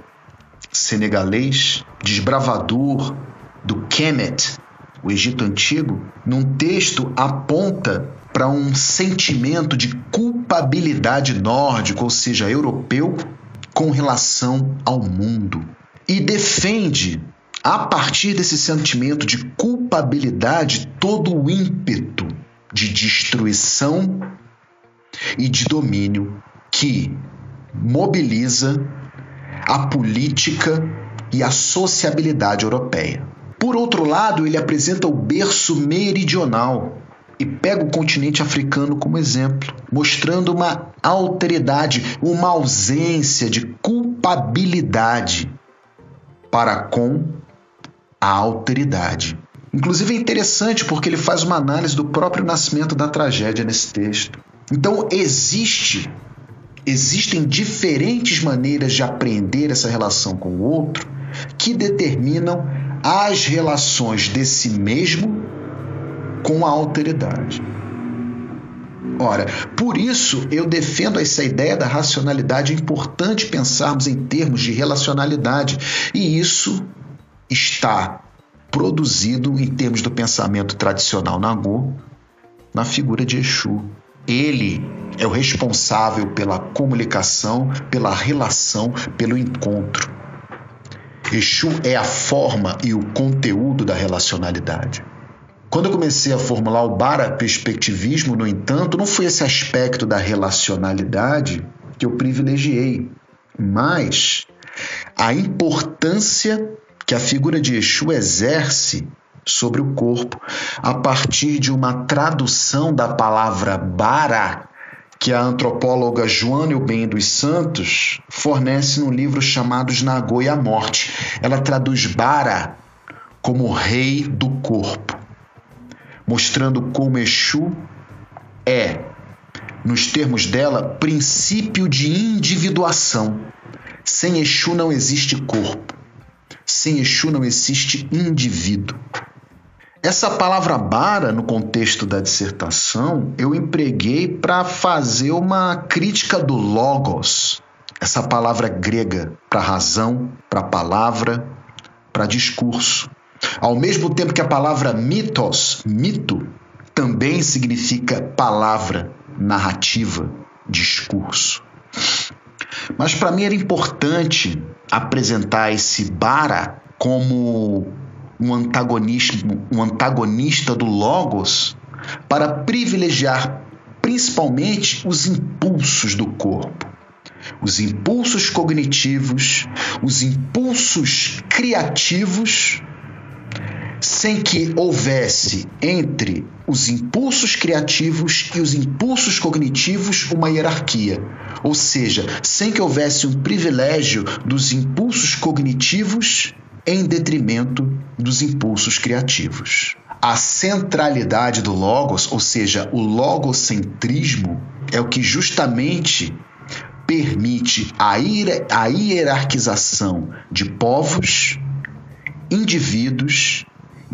Speaker 3: senegalês, desbravador do Kemet, o Egito Antigo, num texto aponta para um sentimento de culpabilidade nórdico, ou seja, europeu, com relação ao mundo e defende, a partir desse sentimento de culpabilidade, todo o ímpeto de destruição e de domínio que mobiliza a política e a sociabilidade europeia. Por outro lado, ele apresenta o berço meridional e pega o continente africano como exemplo, mostrando uma alteridade, uma ausência de culpabilidade para com a alteridade. Inclusive é interessante porque ele faz uma análise do próprio nascimento da tragédia nesse texto. Então existe existem diferentes maneiras de aprender essa relação com o outro que determinam as relações desse mesmo com a alteridade. Ora, por isso eu defendo essa ideia da racionalidade. É importante pensarmos em termos de relacionalidade, e isso está produzido em termos do pensamento tradicional Nagô na figura de Exu. Ele é o responsável pela comunicação, pela relação, pelo encontro. Exu é a forma e o conteúdo da relacionalidade. Quando eu comecei a formular o bara perspectivismo, no entanto, não foi esse aspecto da relacionalidade que eu privilegiei, mas a importância que a figura de Exu exerce sobre o corpo a partir de uma tradução da palavra bara que a antropóloga Joana Eubem dos Santos fornece no livro chamado Nagô e a Morte. Ela traduz bara como rei do corpo, mostrando como Exu é, nos termos dela, princípio de individuação. Sem Exu não existe corpo. Sem Exu não existe indivíduo. Essa palavra bara, no contexto da dissertação, eu empreguei para fazer uma crítica do logos, essa palavra grega para razão, para palavra, para discurso. Ao mesmo tempo que a palavra mitos, mito, também significa palavra, narrativa, discurso. Mas para mim era importante apresentar esse bara como um antagonismo, um antagonista do logos para privilegiar principalmente os impulsos do corpo, os impulsos cognitivos, os impulsos criativos, sem que houvesse entre os impulsos criativos e os impulsos cognitivos uma hierarquia, ou seja, sem que houvesse um privilégio dos impulsos cognitivos em detrimento dos impulsos criativos. A centralidade do logos, ou seja, o logocentrismo, é o que justamente permite a, hierarquização de povos, indivíduos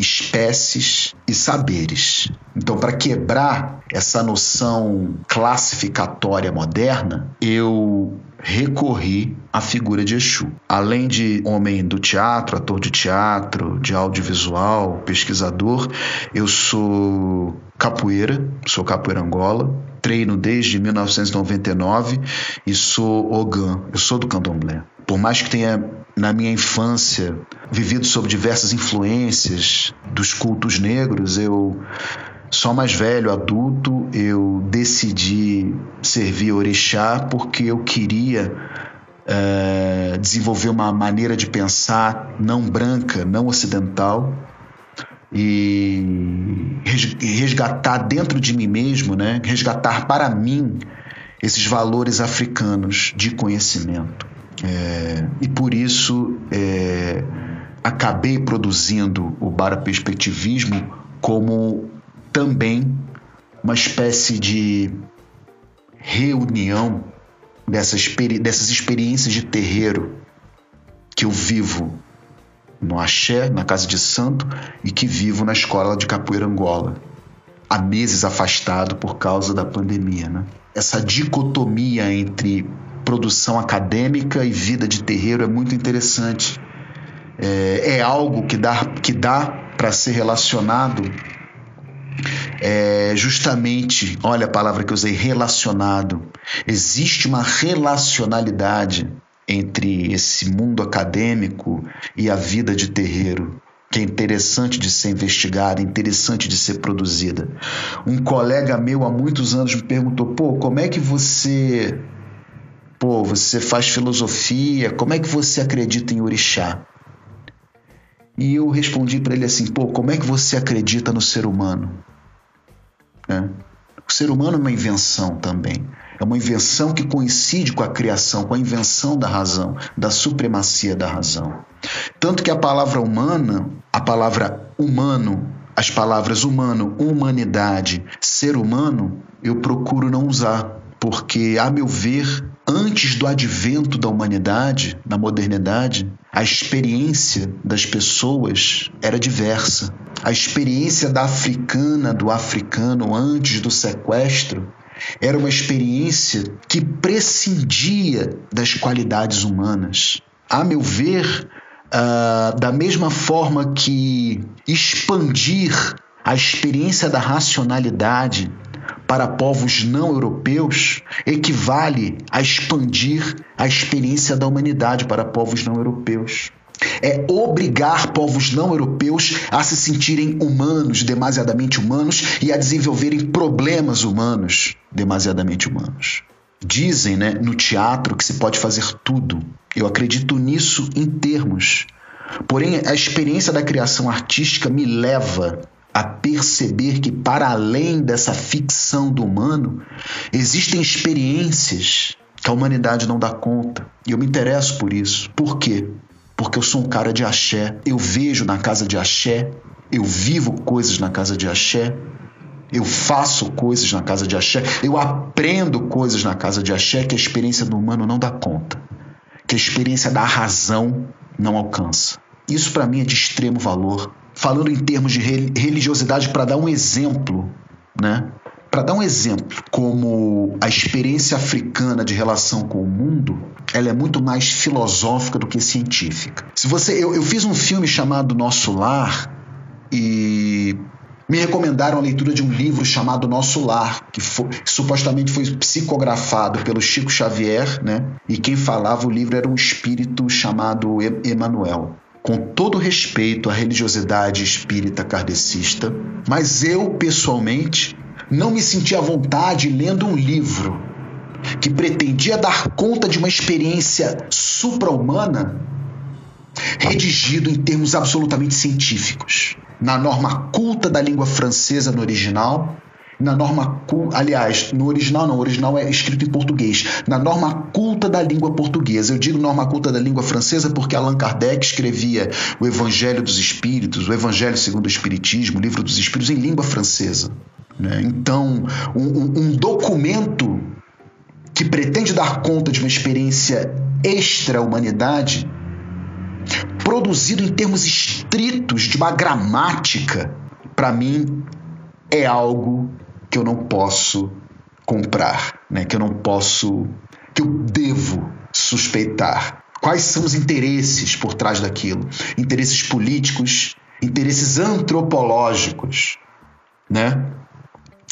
Speaker 3: espécies e saberes. Então, para quebrar essa noção classificatória moderna, eu recorri à figura de Exu. Além de homem do teatro, ator de teatro, de audiovisual, pesquisador, eu sou capoeira, sou capoeira Angola, treino desde 1999 e sou Ogan, eu sou do candomblé. Por mais que tenha na minha infância vivido sob diversas influências dos cultos negros, eu só mais velho, adulto, eu decidi servir orixá porque eu queria é, desenvolver uma maneira de pensar não branca, não ocidental e resgatar dentro de mim mesmo, né? resgatar para mim esses valores africanos de conhecimento. É, e por isso é, acabei produzindo o baraperspectivismo como também uma espécie de reunião dessas, dessas experiências de terreiro que eu vivo no Axé, na Casa de Santo, e que vivo na escola de Capoeira Angola, há meses afastado por causa da pandemia. Né? Essa dicotomia entre produção acadêmica e vida de terreiro é muito interessante. É, é algo que dá, que dá para ser relacionado é justamente, olha a palavra que eu usei, relacionado. Existe uma relacionalidade entre esse mundo acadêmico e a vida de terreiro que é interessante de ser investigada, interessante de ser produzida. Um colega meu há muitos anos me perguntou: pô, como é que você. Pô, você faz filosofia, como é que você acredita em orixá? E eu respondi para ele assim: pô, como é que você acredita no ser humano? É. O ser humano é uma invenção também. É uma invenção que coincide com a criação, com a invenção da razão, da supremacia da razão. Tanto que a palavra humana, a palavra humano, as palavras humano, humanidade, ser humano, eu procuro não usar, porque, a meu ver, antes do advento da humanidade, da modernidade, a experiência das pessoas era diversa. A experiência da africana, do africano, antes do sequestro, era uma experiência que prescindia das qualidades humanas. A meu ver, uh, da mesma forma que expandir a experiência da racionalidade para povos não europeus equivale a expandir a experiência da humanidade para povos não europeus. É obrigar povos não europeus a se sentirem humanos, demasiadamente humanos, e a desenvolverem problemas humanos, demasiadamente humanos. Dizem né, no teatro que se pode fazer tudo. Eu acredito nisso em termos. Porém, a experiência da criação artística me leva a perceber que, para além dessa ficção do humano, existem experiências que a humanidade não dá conta. E eu me interesso por isso. Por quê? Porque eu sou um cara de axé. Eu vejo na casa de axé, eu vivo coisas na casa de axé, eu faço coisas na casa de axé, eu aprendo coisas na casa de axé que a experiência do humano não dá conta, que a experiência da razão não alcança. Isso para mim é de extremo valor falando em termos de religiosidade, para dar um exemplo, né? Para dar um exemplo, como a experiência africana de relação com o mundo, ela é muito mais filosófica do que científica. Se você, eu, eu fiz um filme chamado Nosso Lar e me recomendaram a leitura de um livro chamado Nosso Lar, que, foi, que, supostamente foi psicografado pelo Chico Xavier, né? E quem falava o livro era um espírito chamado Emanuel com todo respeito à religiosidade espírita kardecista, mas eu, pessoalmente, não me senti à vontade lendo um livro que pretendia dar conta de uma experiência supra-humana redigido em termos absolutamente científicos. Na norma culta da língua francesa no original, na norma aliás, no original não, o original é escrito em português, na norma culta da língua portuguesa. Eu digo norma culta da língua francesa porque Allan Kardec escrevia o Evangelho dos Espíritos, o Evangelho segundo o Espiritismo, o Livro dos Espíritos em língua francesa. Né? Então, um, um documento que pretende dar conta de uma experiência extra-humanidade, produzido em termos estritos de uma gramática, para mim é algo que eu não posso comprar, né? que eu não posso, que eu devo suspeitar. Quais são os interesses por trás daquilo? Interesses políticos, interesses antropológicos, né?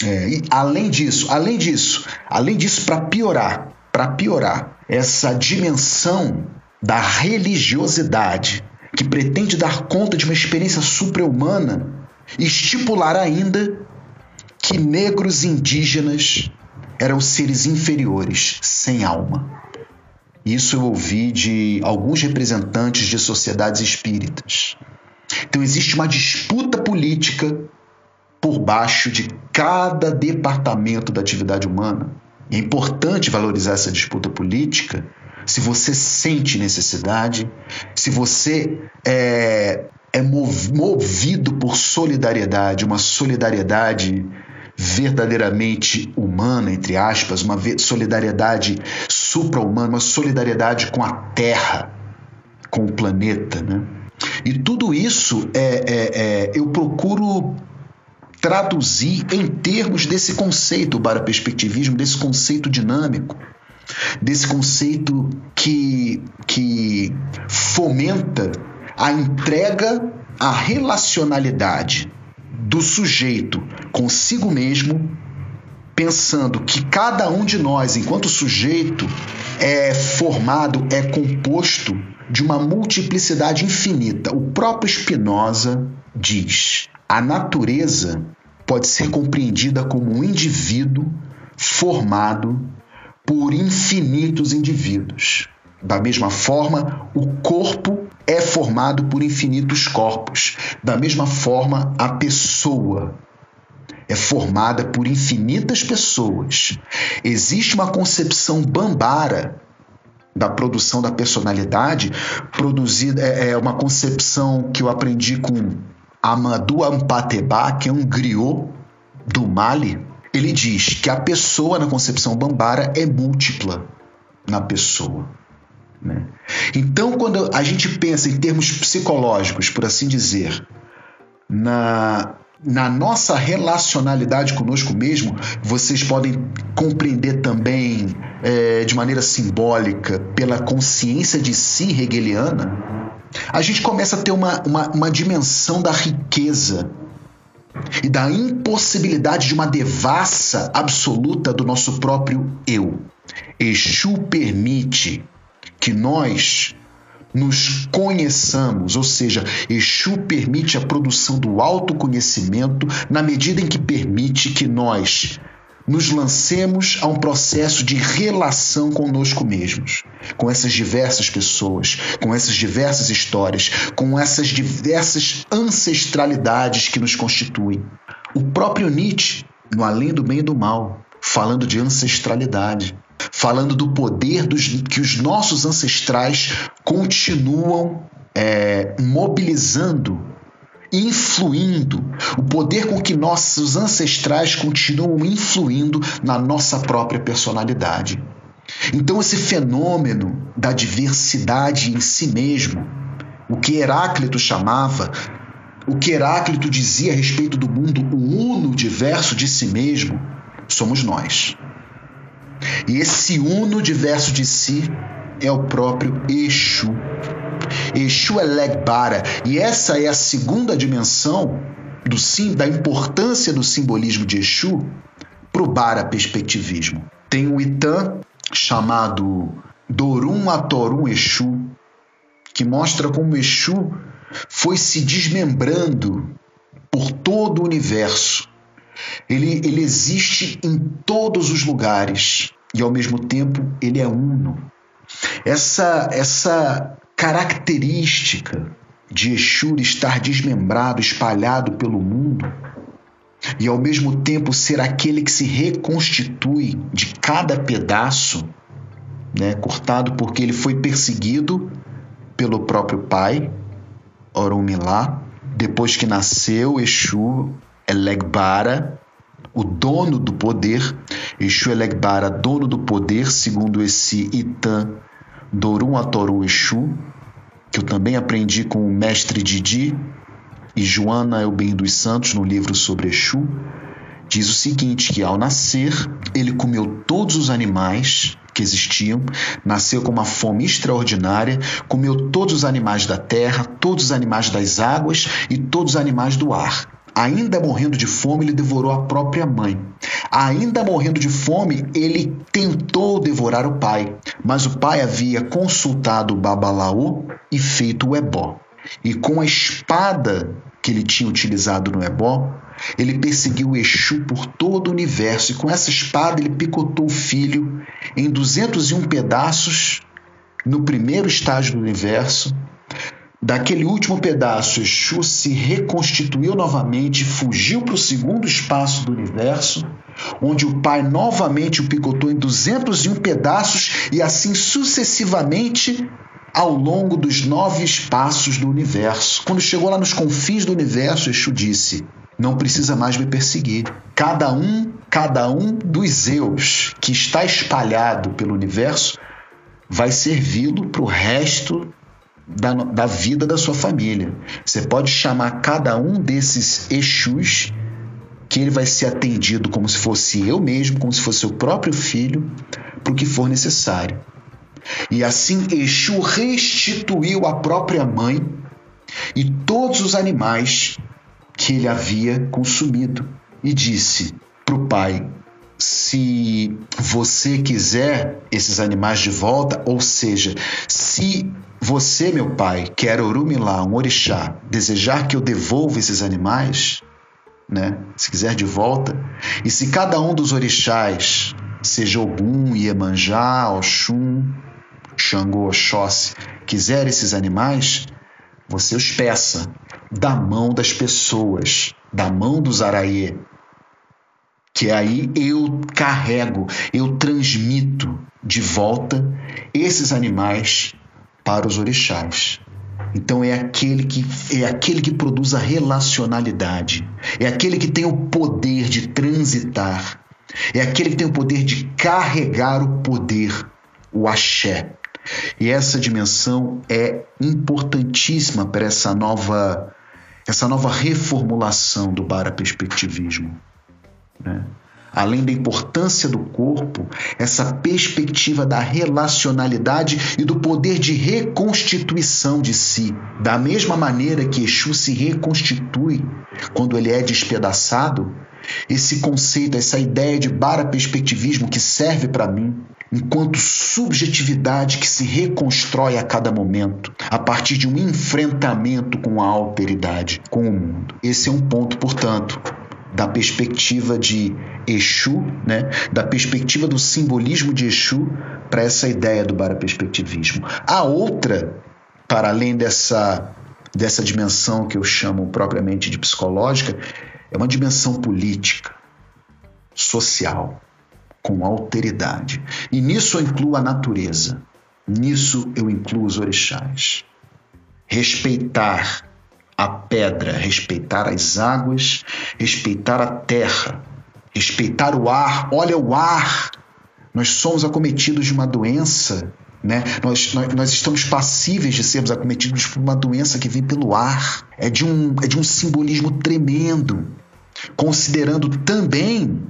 Speaker 3: É, e além disso, além disso, além disso, para piorar, para piorar essa dimensão da religiosidade que pretende dar conta de uma experiência supra-humana, estipular ainda que negros indígenas eram seres inferiores, sem alma. Isso eu ouvi de alguns representantes de sociedades espíritas. Então existe uma disputa política por baixo de cada departamento da atividade humana. é importante valorizar essa disputa política se você sente necessidade, se você é, é movido por solidariedade, uma solidariedade verdadeiramente humana, entre aspas, uma solidariedade supra-humana, uma solidariedade com a Terra, com o planeta. Né? E tudo isso é, é, é, eu procuro traduzir em termos desse conceito para perspectivismo, desse conceito dinâmico, desse conceito que, que fomenta a entrega à relacionalidade do sujeito consigo mesmo, pensando que cada um de nós, enquanto sujeito, é formado, é composto de uma multiplicidade infinita. O próprio Spinoza diz: a natureza pode ser compreendida como um indivíduo formado por infinitos indivíduos. Da mesma forma, o corpo é formado por infinitos corpos. Da mesma forma, a pessoa é formada por infinitas pessoas. Existe uma concepção bambara da produção da personalidade, produzida é, é uma concepção que eu aprendi com Amadou Ampateba, que é um griot do Mali. Ele diz que a pessoa na concepção bambara é múltipla na pessoa. Né? Então, quando a gente pensa em termos psicológicos, por assim dizer, na na nossa relacionalidade conosco mesmo, vocês podem compreender também é, de maneira simbólica pela consciência de si hegeliana, a gente começa a ter uma, uma, uma dimensão da riqueza e da impossibilidade de uma devassa absoluta do nosso próprio eu. Exu permite que nós nos conheçamos, ou seja, Exu permite a produção do autoconhecimento na medida em que permite que nós nos lancemos a um processo de relação conosco mesmos, com essas diversas pessoas, com essas diversas histórias, com essas diversas ancestralidades que nos constituem. O próprio Nietzsche, no Além do Bem e do Mal, falando de ancestralidade, falando do poder dos, que os nossos ancestrais continuam é, mobilizando, influindo, o poder com que nossos ancestrais continuam influindo na nossa própria personalidade. Então, esse fenômeno da diversidade em si mesmo, o que Heráclito chamava, o que Heráclito dizia a respeito do mundo, o uno diverso de si mesmo, somos nós. E esse uno diverso de si é o próprio Exu. Exu é Legbara. E essa é a segunda dimensão do sim, da importância do simbolismo de Exu para o Bara perspectivismo. Tem um Itã chamado Dorum Atorum Exu, que mostra como Exu foi se desmembrando por todo o universo ele, ele existe em todos os lugares e ao mesmo tempo ele é uno. Essa, essa característica de Exu estar desmembrado, espalhado pelo mundo, e ao mesmo tempo ser aquele que se reconstitui de cada pedaço, né, cortado porque ele foi perseguido pelo próprio pai, Orumilá. Depois que nasceu, Exu Elegbara, o dono do poder, Exu Elegbara, dono do poder, segundo esse Itan Dorum Atoru Exu, que eu também aprendi com o mestre Didi e Joana Elben dos Santos no livro sobre Exu, diz o seguinte: que ao nascer, ele comeu todos os animais que existiam, nasceu com uma fome extraordinária, comeu todos os animais da terra, todos os animais das águas e todos os animais do ar. Ainda morrendo de fome, ele devorou a própria mãe. Ainda morrendo de fome, ele tentou devorar o pai, mas o pai havia consultado o Babalaô e feito o ebó. E com a espada que ele tinha utilizado no ebó, ele perseguiu o Exu por todo o universo e com essa espada ele picotou o filho em 201 pedaços no primeiro estágio do universo, Daquele último pedaço, Exu se reconstituiu novamente, fugiu para o segundo espaço do universo, onde o pai novamente o picotou em 201 pedaços e assim sucessivamente ao longo dos nove espaços do universo. Quando chegou lá nos confins do universo, Exu disse: Não precisa mais me perseguir. Cada um, cada um dos eus que está espalhado pelo universo vai servi-lo para o resto da, da vida da sua família. Você pode chamar cada um desses Exus que ele vai ser atendido como se fosse eu mesmo, como se fosse o próprio filho, para o que for necessário. E assim Exu restituiu a própria mãe e todos os animais que ele havia consumido e disse para o pai: se você quiser esses animais de volta, ou seja, se você, meu pai, que era Orumilá, um orixá, desejar que eu devolva esses animais, né? Se quiser de volta, e se cada um dos orixás, seja Ogum, Iemanjá, Oxum, Xangô, Oxóssi, quiser esses animais, você os peça da mão das pessoas, da mão dos araê, que aí eu carrego, eu transmito de volta esses animais para os orixás. Então é aquele que é aquele que produz a relacionalidade, é aquele que tem o poder de transitar, é aquele que tem o poder de carregar o poder, o axé. E essa dimensão é importantíssima para essa nova essa nova reformulação do para-perspectivismo. Né? Além da importância do corpo, essa perspectiva da relacionalidade e do poder de reconstituição de si. Da mesma maneira que Exu se reconstitui quando ele é despedaçado, esse conceito, essa ideia de para-perspectivismo que serve para mim, enquanto subjetividade que se reconstrói a cada momento, a partir de um enfrentamento com a alteridade, com o mundo. Esse é um ponto, portanto, da perspectiva de Exu, né? da perspectiva do simbolismo de Exu para essa ideia do paraperspectivismo. A outra, para além dessa, dessa dimensão que eu chamo propriamente de psicológica, é uma dimensão política, social, com alteridade. E nisso eu incluo a natureza, nisso eu incluo os orixás. Respeitar a pedra, respeitar as águas, respeitar a terra, respeitar o ar. Olha o ar! Nós somos acometidos de uma doença, né? Nós, nós, nós, estamos passíveis de sermos acometidos por uma doença que vem pelo ar. É de um, é de um simbolismo tremendo, considerando também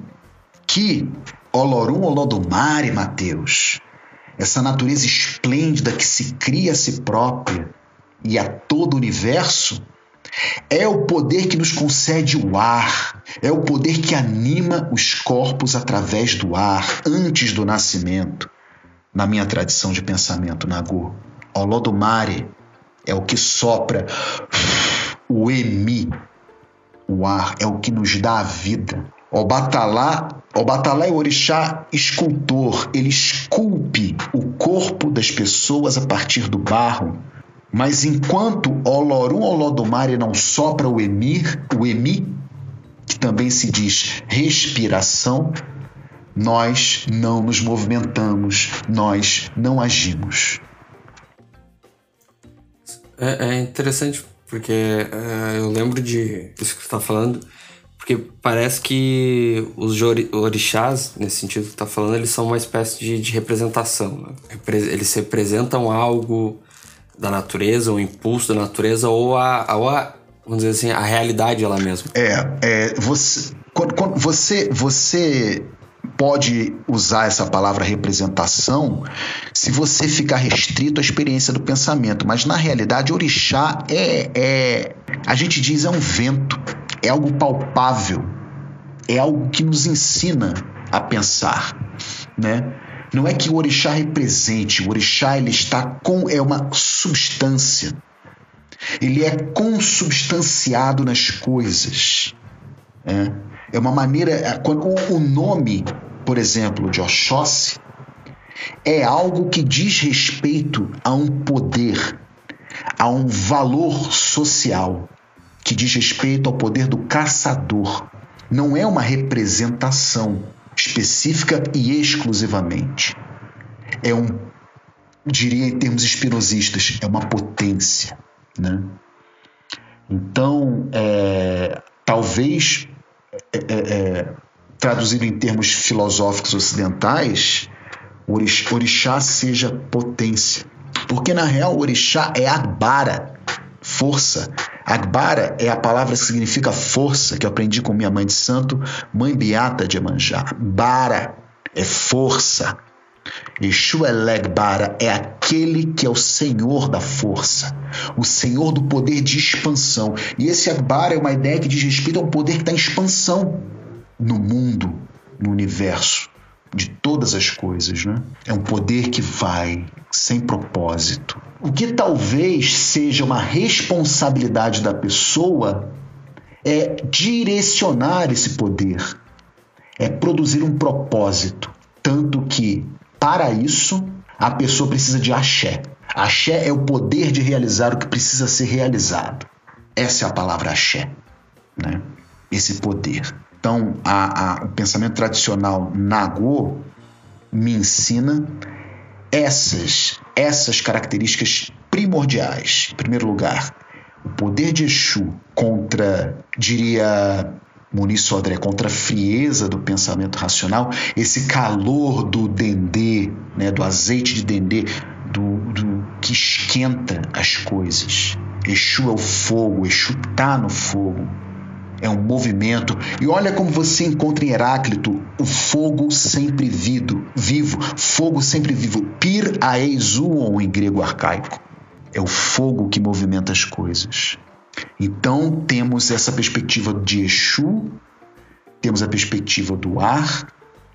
Speaker 3: que Olorum Olodumare, Mateus, essa natureza esplêndida que se cria a si própria e a todo o universo, é o poder que nos concede o ar, é o poder que anima os corpos através do ar, antes do nascimento. Na minha tradição de pensamento, Nagô, Olodumare é o que sopra o emi, o ar, é o que nos dá a vida. O Batalá é o orixá escultor, ele esculpe o corpo das pessoas a partir do barro mas enquanto Olorum Olodumare não sopra o emir, o emi, que também se diz respiração, nós não nos movimentamos, nós não agimos.
Speaker 1: É, é interessante porque é, eu lembro de isso que você está falando, porque parece que os orixás, nesse sentido que está falando, eles são uma espécie de, de representação. Né? Eles representam algo da natureza, o impulso da natureza ou a, ou a vamos dizer assim, a realidade ela mesma.
Speaker 3: É, é você, quando, quando você, você pode usar essa palavra representação se você ficar restrito à experiência do pensamento, mas na realidade orixá é, é a gente diz é um vento, é algo palpável, é algo que nos ensina a pensar, né? Não é que o orixá represente, o orixá ele está com é uma substância. Ele é consubstanciado nas coisas. É, é uma maneira é, quando o nome, por exemplo, de Oxóssi é algo que diz respeito a um poder, a um valor social, que diz respeito ao poder do caçador. Não é uma representação específica e exclusivamente. É um, diria em termos espinosistas, é uma potência. Né? Então, é, talvez, é, é, é traduzido em termos filosóficos ocidentais, orixá seja potência. Porque, na real, orixá é Agbara, força. Agbara é a palavra que significa força, que eu aprendi com minha mãe de santo, mãe beata de Emanjá. Bara é força. Exu Elegbara é aquele que é o senhor da força, o senhor do poder de expansão. E esse Agbara é uma ideia que diz respeito a um poder que está em expansão no mundo, no universo de todas as coisas, né? É um poder que vai sem propósito. O que talvez seja uma responsabilidade da pessoa é direcionar esse poder, é produzir um propósito, tanto que para isso a pessoa precisa de axé. Axé é o poder de realizar o que precisa ser realizado. Essa é a palavra axé, né? Esse poder. Então, a, a, o pensamento tradicional Nagô me ensina essas, essas características primordiais. Em primeiro lugar, o poder de Exu contra, diria Muniz Sodré, contra a frieza do pensamento racional, esse calor do dendê, né, do azeite de dendê, do, do que esquenta as coisas. Exu é o fogo, Exu está no fogo. É um movimento. E olha como você encontra em Heráclito o fogo sempre vivo, vivo, fogo sempre vivo. Pir aeizuon em grego arcaico. É o fogo que movimenta as coisas. Então temos essa perspectiva de Exu, temos a perspectiva do ar,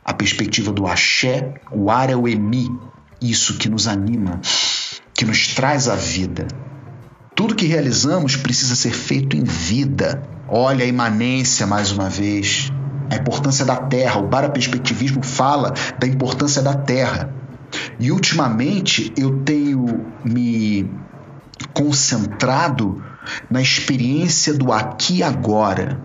Speaker 3: a perspectiva do axé, o ar é o emi, isso que nos anima, que nos traz a vida. Tudo que realizamos precisa ser feito em vida. Olha a imanência mais uma vez, a importância da terra. O paraperspectivismo fala da importância da terra. E ultimamente eu tenho me concentrado na experiência do aqui e agora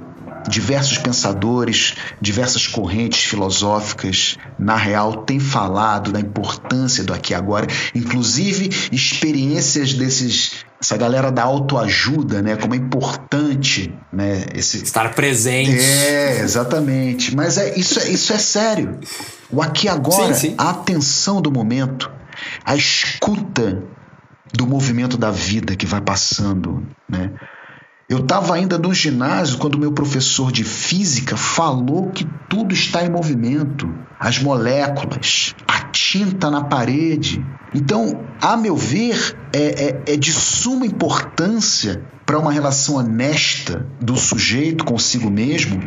Speaker 3: diversos pensadores, diversas correntes filosóficas, na real, têm falado da importância do aqui e agora, inclusive experiências desses essa galera da autoajuda, né, como é importante, né, esse
Speaker 1: estar presente.
Speaker 3: É, exatamente. Mas é isso é isso é sério. O aqui agora, sim, sim. a atenção do momento, a escuta do movimento da vida que vai passando, né? Eu estava ainda no ginásio quando meu professor de física falou que tudo está em movimento, as moléculas, a tinta na parede. Então, a meu ver, é, é, é de suma importância para uma relação honesta do sujeito consigo mesmo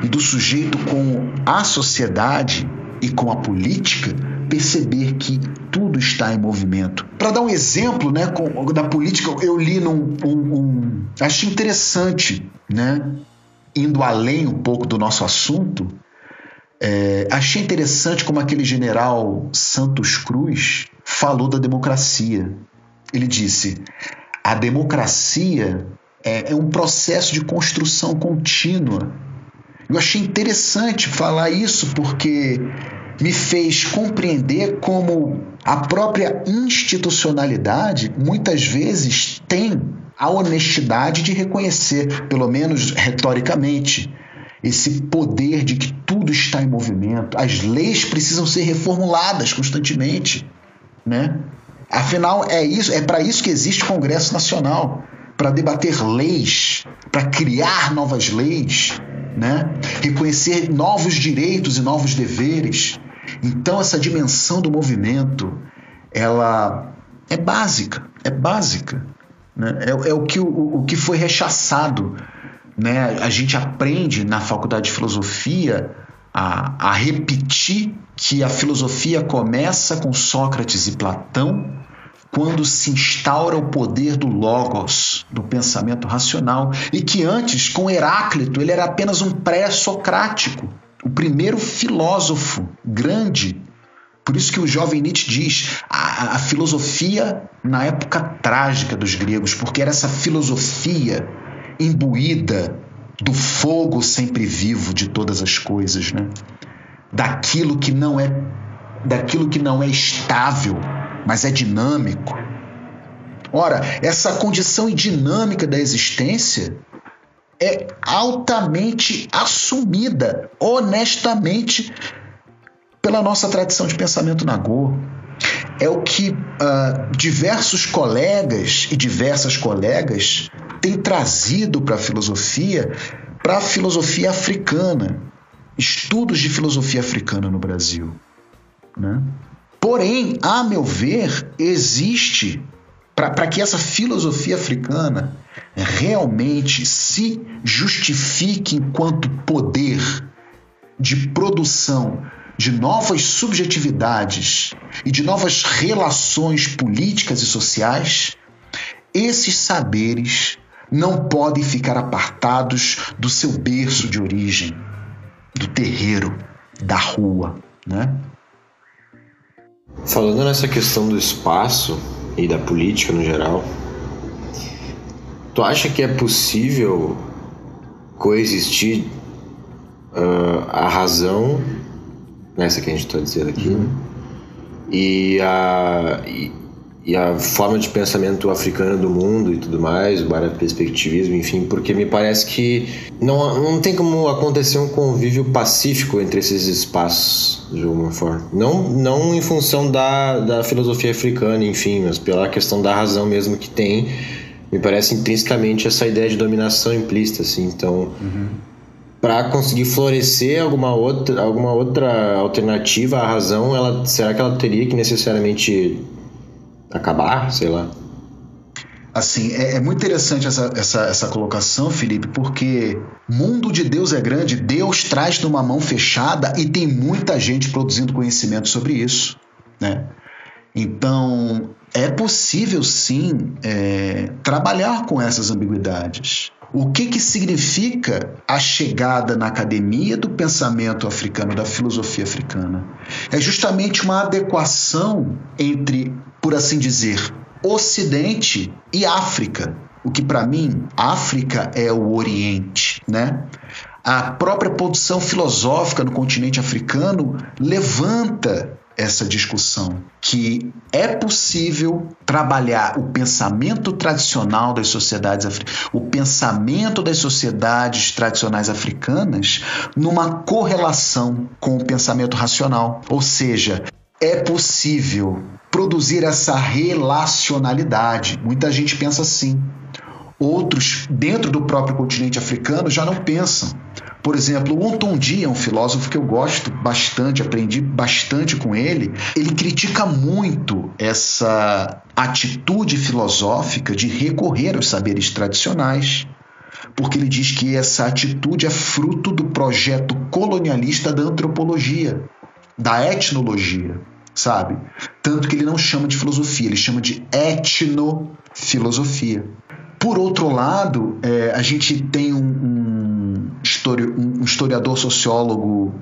Speaker 3: e do sujeito com a sociedade e com a política perceber que tudo está em movimento. Para dar um exemplo né, com, da política, eu li num. Um, um, achei interessante, né, indo além um pouco do nosso assunto, é, achei interessante como aquele general Santos Cruz falou da democracia. Ele disse: a democracia é, é um processo de construção contínua. Eu achei interessante falar isso porque me fez compreender como a própria institucionalidade muitas vezes tem a honestidade de reconhecer, pelo menos retoricamente, esse poder de que tudo está em movimento. As leis precisam ser reformuladas constantemente, né? Afinal, é isso, é para isso que existe o Congresso Nacional, para debater leis, para criar novas leis, né? Reconhecer novos direitos e novos deveres. Então essa dimensão do movimento, ela é básica, é básica. Né? É, é, o, que, o, o que foi rechaçado. Né? A gente aprende na faculdade de filosofia a, a repetir que a filosofia começa com Sócrates e Platão quando se instaura o poder do logos, do pensamento racional, e que antes, com Heráclito, ele era apenas um pré-socrático o primeiro filósofo grande. Por isso que o jovem Nietzsche diz a, a filosofia na época trágica dos gregos, porque era essa filosofia imbuída do fogo sempre vivo de todas as coisas, né? Daquilo que não é daquilo que não é estável, mas é dinâmico. Ora, essa condição dinâmica da existência é altamente assumida, honestamente, pela nossa tradição de pensamento Nagô. É o que uh, diversos colegas e diversas colegas têm trazido para a filosofia, para a filosofia africana, estudos de filosofia africana no Brasil. Né? Porém, a meu ver, existe para que essa filosofia africana realmente se justifique enquanto poder de produção de novas subjetividades e de novas relações políticas e sociais, esses saberes não podem ficar apartados do seu berço de origem, do terreiro, da rua, né?
Speaker 2: Falando nessa questão do espaço e da política no geral, tu acha que é possível coexistir uh, a razão, nessa que a gente está dizendo aqui, uhum. e, a, e, e, a forma de pensamento africana do mundo e tudo mais, o perspectivismo, enfim, porque me parece que não, não tem como acontecer um convívio pacífico entre esses espaços, de alguma forma. Não, não em função da, da filosofia africana, enfim, mas pela questão da razão mesmo que tem me parece intrinsecamente essa ideia de dominação implícita, assim. Então, uhum para conseguir florescer alguma outra, alguma outra alternativa à razão, ela, será que ela teria que necessariamente acabar? Sei lá.
Speaker 3: Assim, é, é, muito interessante essa, essa, essa colocação, Felipe, porque mundo de Deus é grande, Deus traz numa mão fechada e tem muita gente produzindo conhecimento sobre isso, né? Então, é possível sim é, trabalhar com essas ambiguidades. O que, que significa a chegada na academia do pensamento africano, da filosofia africana? É justamente uma adequação entre, por assim dizer, Ocidente e África. O que para mim, África é o Oriente, né? A própria produção filosófica no continente africano levanta essa discussão que é possível trabalhar o pensamento tradicional das sociedades o pensamento das sociedades tradicionais africanas numa correlação com o pensamento racional, ou seja, é possível produzir essa relacionalidade. Muita gente pensa assim. Outros, dentro do próprio continente africano, já não pensam. Por exemplo, o Ontondi é um filósofo que eu gosto bastante, aprendi bastante com ele. Ele critica muito essa atitude filosófica de recorrer aos saberes tradicionais, porque ele diz que essa atitude é fruto do projeto colonialista da antropologia, da etnologia, sabe? Tanto que ele não chama de filosofia, ele chama de etnofilosofia. Por outro lado, é, a gente tem um, um, histori um historiador sociólogo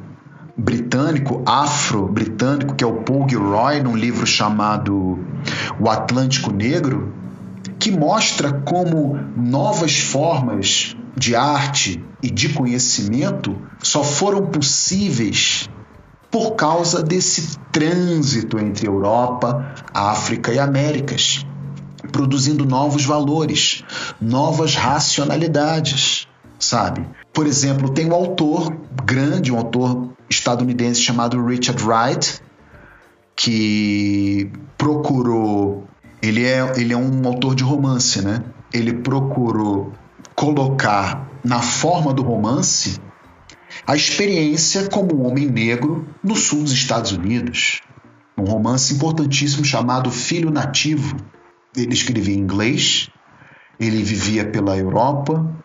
Speaker 3: britânico, afro-britânico, que é o Paul Gilroy, num livro chamado O Atlântico Negro, que mostra como novas formas de arte e de conhecimento só foram possíveis por causa desse trânsito entre Europa, África e Américas produzindo novos valores, novas racionalidades, sabe? Por exemplo, tem um autor grande, um autor estadunidense chamado Richard Wright, que procurou. Ele é, ele é um autor de romance, né? Ele procurou colocar na forma do romance a experiência como homem negro no sul dos Estados Unidos. Um romance importantíssimo chamado Filho Nativo, ele escrevia em inglês, ele vivia pela Europa,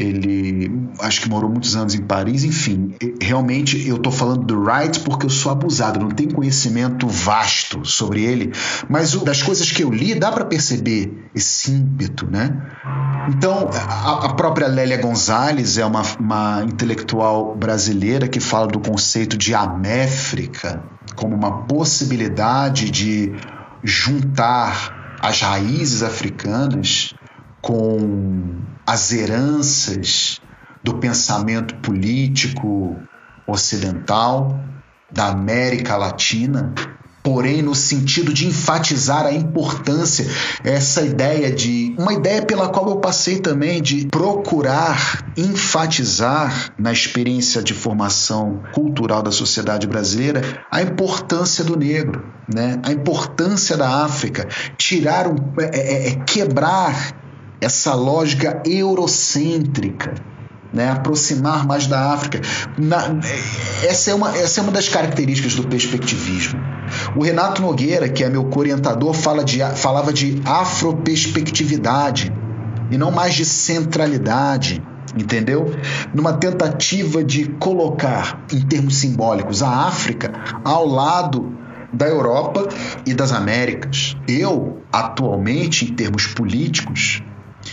Speaker 3: ele acho que morou muitos anos em Paris, enfim. Realmente eu estou falando do Wright porque eu sou abusado, não tenho conhecimento vasto sobre ele, mas das coisas que eu li dá para perceber esse ímpeto, né? Então, a, a própria Lélia Gonzalez é uma, uma intelectual brasileira que fala do conceito de améfrica como uma possibilidade de juntar as raízes africanas com as heranças do pensamento político ocidental da América Latina porém no sentido de enfatizar a importância, essa ideia de. Uma ideia pela qual eu passei também de procurar enfatizar na experiência de formação cultural da sociedade brasileira a importância do negro, né? a importância da África, tirar um, é, é, é quebrar essa lógica eurocêntrica né, aproximar mais da África. Na, essa, é uma, essa é uma das características do perspectivismo. O Renato Nogueira, que é meu orientador, fala de, falava de afroperspectividade e não mais de centralidade, entendeu? Numa tentativa de colocar, em termos simbólicos, a África ao lado da Europa e das Américas. Eu, atualmente, em termos políticos,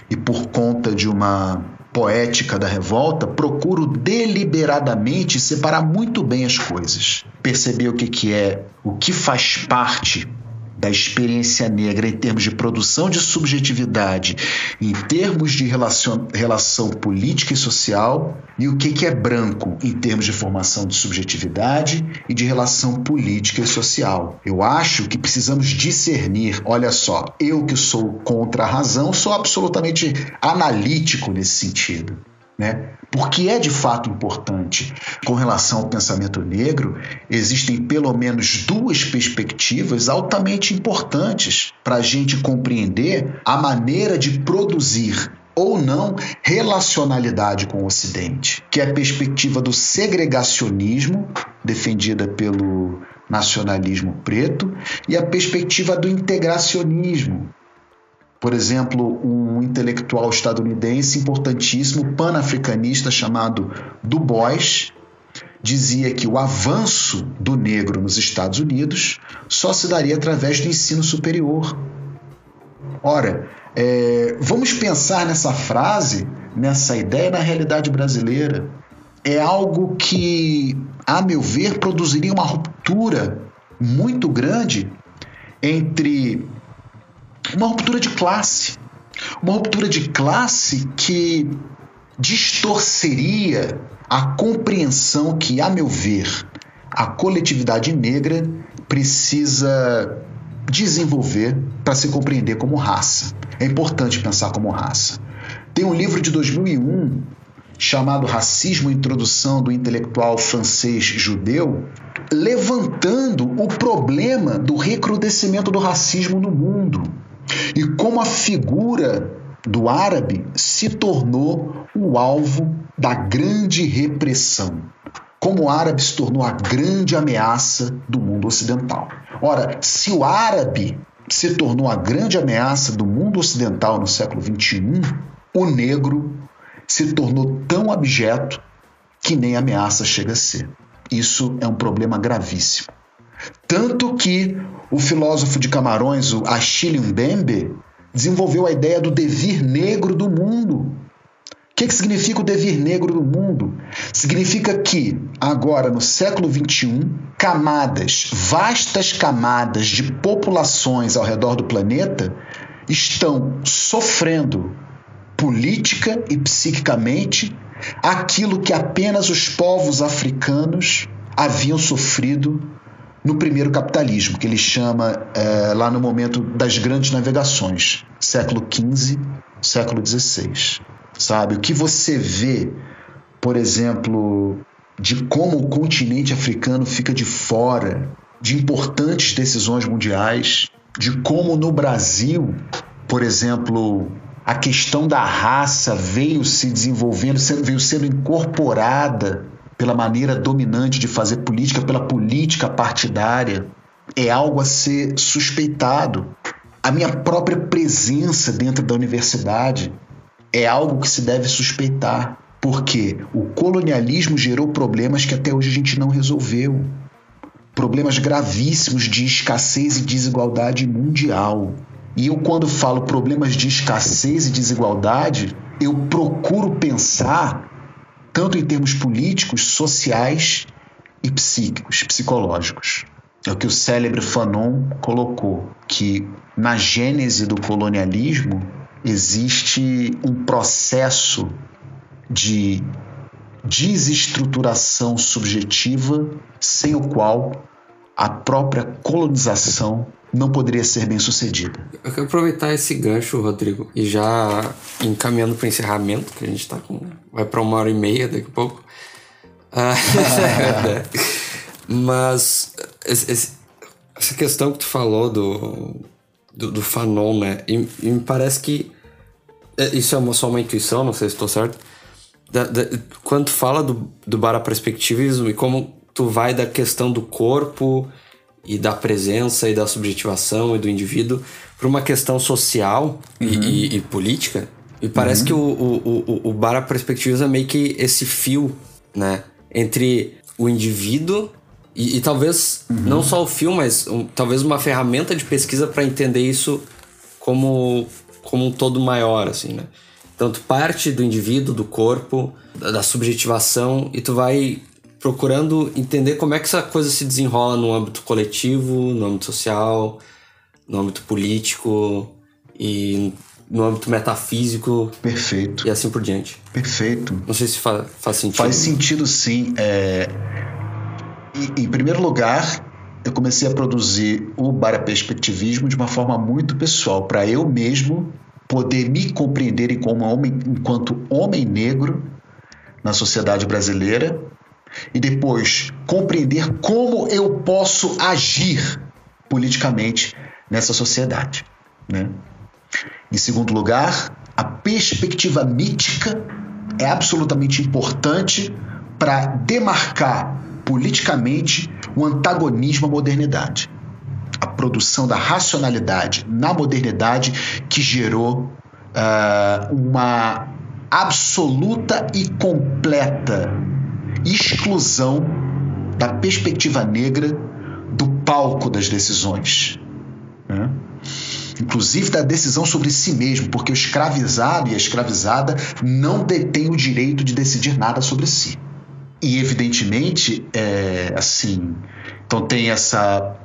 Speaker 3: e por conta de uma poética da revolta, procuro deliberadamente separar muito bem as coisas. Perceber o que, que é, o que faz parte da experiência negra em termos de produção de subjetividade, em termos de relação, relação política e social, e o que, que é branco em termos de formação de subjetividade e de relação política e social. Eu acho que precisamos discernir. Olha só, eu que sou contra a razão, sou absolutamente analítico nesse sentido. Né? Porque é de fato importante. Com relação ao pensamento negro, existem pelo menos duas perspectivas altamente importantes para a gente compreender a maneira de produzir ou não relacionalidade com o Ocidente, que é a perspectiva do segregacionismo, defendida pelo nacionalismo preto, e a perspectiva do integracionismo, por exemplo, um intelectual estadunidense importantíssimo, panafricanista, chamado Du Bois, dizia que o avanço do negro nos Estados Unidos só se daria através do ensino superior. Ora, é, vamos pensar nessa frase, nessa ideia na realidade brasileira. É algo que, a meu ver, produziria uma ruptura muito grande entre uma ruptura de classe. Uma ruptura de classe que distorceria a compreensão que, a meu ver, a coletividade negra precisa desenvolver para se compreender como raça. É importante pensar como raça. Tem um livro de 2001 chamado Racismo Introdução do intelectual francês judeu, levantando o problema do recrudescimento do racismo no mundo e como a figura do árabe se tornou o alvo da grande repressão. Como o árabe se tornou a grande ameaça do mundo ocidental. Ora, se o árabe se tornou a grande ameaça do mundo ocidental no século XXI, o negro se tornou tão abjeto que nem ameaça chega a ser. Isso é um problema gravíssimo. Tanto que o filósofo de Camarões, o Achille Mbembe, desenvolveu a ideia do devir negro do mundo. O que, que significa o devir negro do mundo? Significa que, agora no século XXI, camadas, vastas camadas de populações ao redor do planeta estão sofrendo política e psiquicamente aquilo que apenas os povos africanos haviam sofrido no primeiro capitalismo, que ele chama é, lá no momento das grandes navegações, século XV, século XVI. Sabe? O que você vê, por exemplo, de como o continente africano fica de fora de importantes decisões mundiais, de como no Brasil, por exemplo, a questão da raça veio se desenvolvendo, veio sendo incorporada pela maneira dominante de fazer política, pela política partidária, é algo a ser suspeitado. A minha própria presença dentro da universidade é algo que se deve suspeitar, porque o colonialismo gerou problemas que até hoje a gente não resolveu. Problemas gravíssimos de escassez e desigualdade mundial. E eu, quando falo problemas de escassez e desigualdade, eu procuro pensar tanto em termos políticos, sociais e psíquicos, psicológicos. É o que o célebre Fanon colocou, que na gênese do colonialismo existe um processo de desestruturação subjetiva sem o qual a própria colonização não poderia ser bem sucedida.
Speaker 1: Eu quero aproveitar esse gancho, Rodrigo, e já encaminhando para o encerramento, que a gente está com. vai para uma hora e meia daqui a pouco. Ah, mas essa questão que tu falou do, do, do Fanon, né? E, e, me parece que. É, isso é uma, só uma intuição, não sei se estou certo. Da, da, quando tu fala do, do para-perspectivismo e como tu vai da questão do corpo e da presença e da subjetivação e do indivíduo para uma questão social uhum. e, e, e, política. E parece uhum. que o, o, o, o Bara Perspectivas é meio que esse fio, né? Entre o indivíduo e, e talvez uhum. não só o fio, mas um, talvez uma ferramenta de pesquisa para entender isso como, como um todo maior, assim, né? Tu parte do indivíduo, do corpo, da subjetivação e tu vai procurando entender como é que essa coisa se desenrola no âmbito coletivo, no âmbito social, no âmbito político e no âmbito metafísico.
Speaker 3: Perfeito.
Speaker 1: E assim por diante.
Speaker 3: Perfeito.
Speaker 1: Não sei se fa faz sentido.
Speaker 3: Faz sentido sim. É... E, em primeiro lugar, eu comecei a produzir o Baraperspectivismo de uma forma muito pessoal, para eu mesmo poder me compreender como homem, enquanto homem negro na sociedade brasileira e depois compreender como eu posso agir politicamente nessa sociedade. Né? Em segundo lugar, a perspectiva mítica é absolutamente importante para demarcar politicamente o antagonismo à modernidade. A produção da racionalidade na modernidade que gerou uh, uma absoluta e completa exclusão da perspectiva negra do palco das decisões. Né? Inclusive da decisão sobre si mesmo, porque o escravizado e a escravizada não detêm o direito de decidir nada sobre si. E evidentemente, é, assim, então tem essa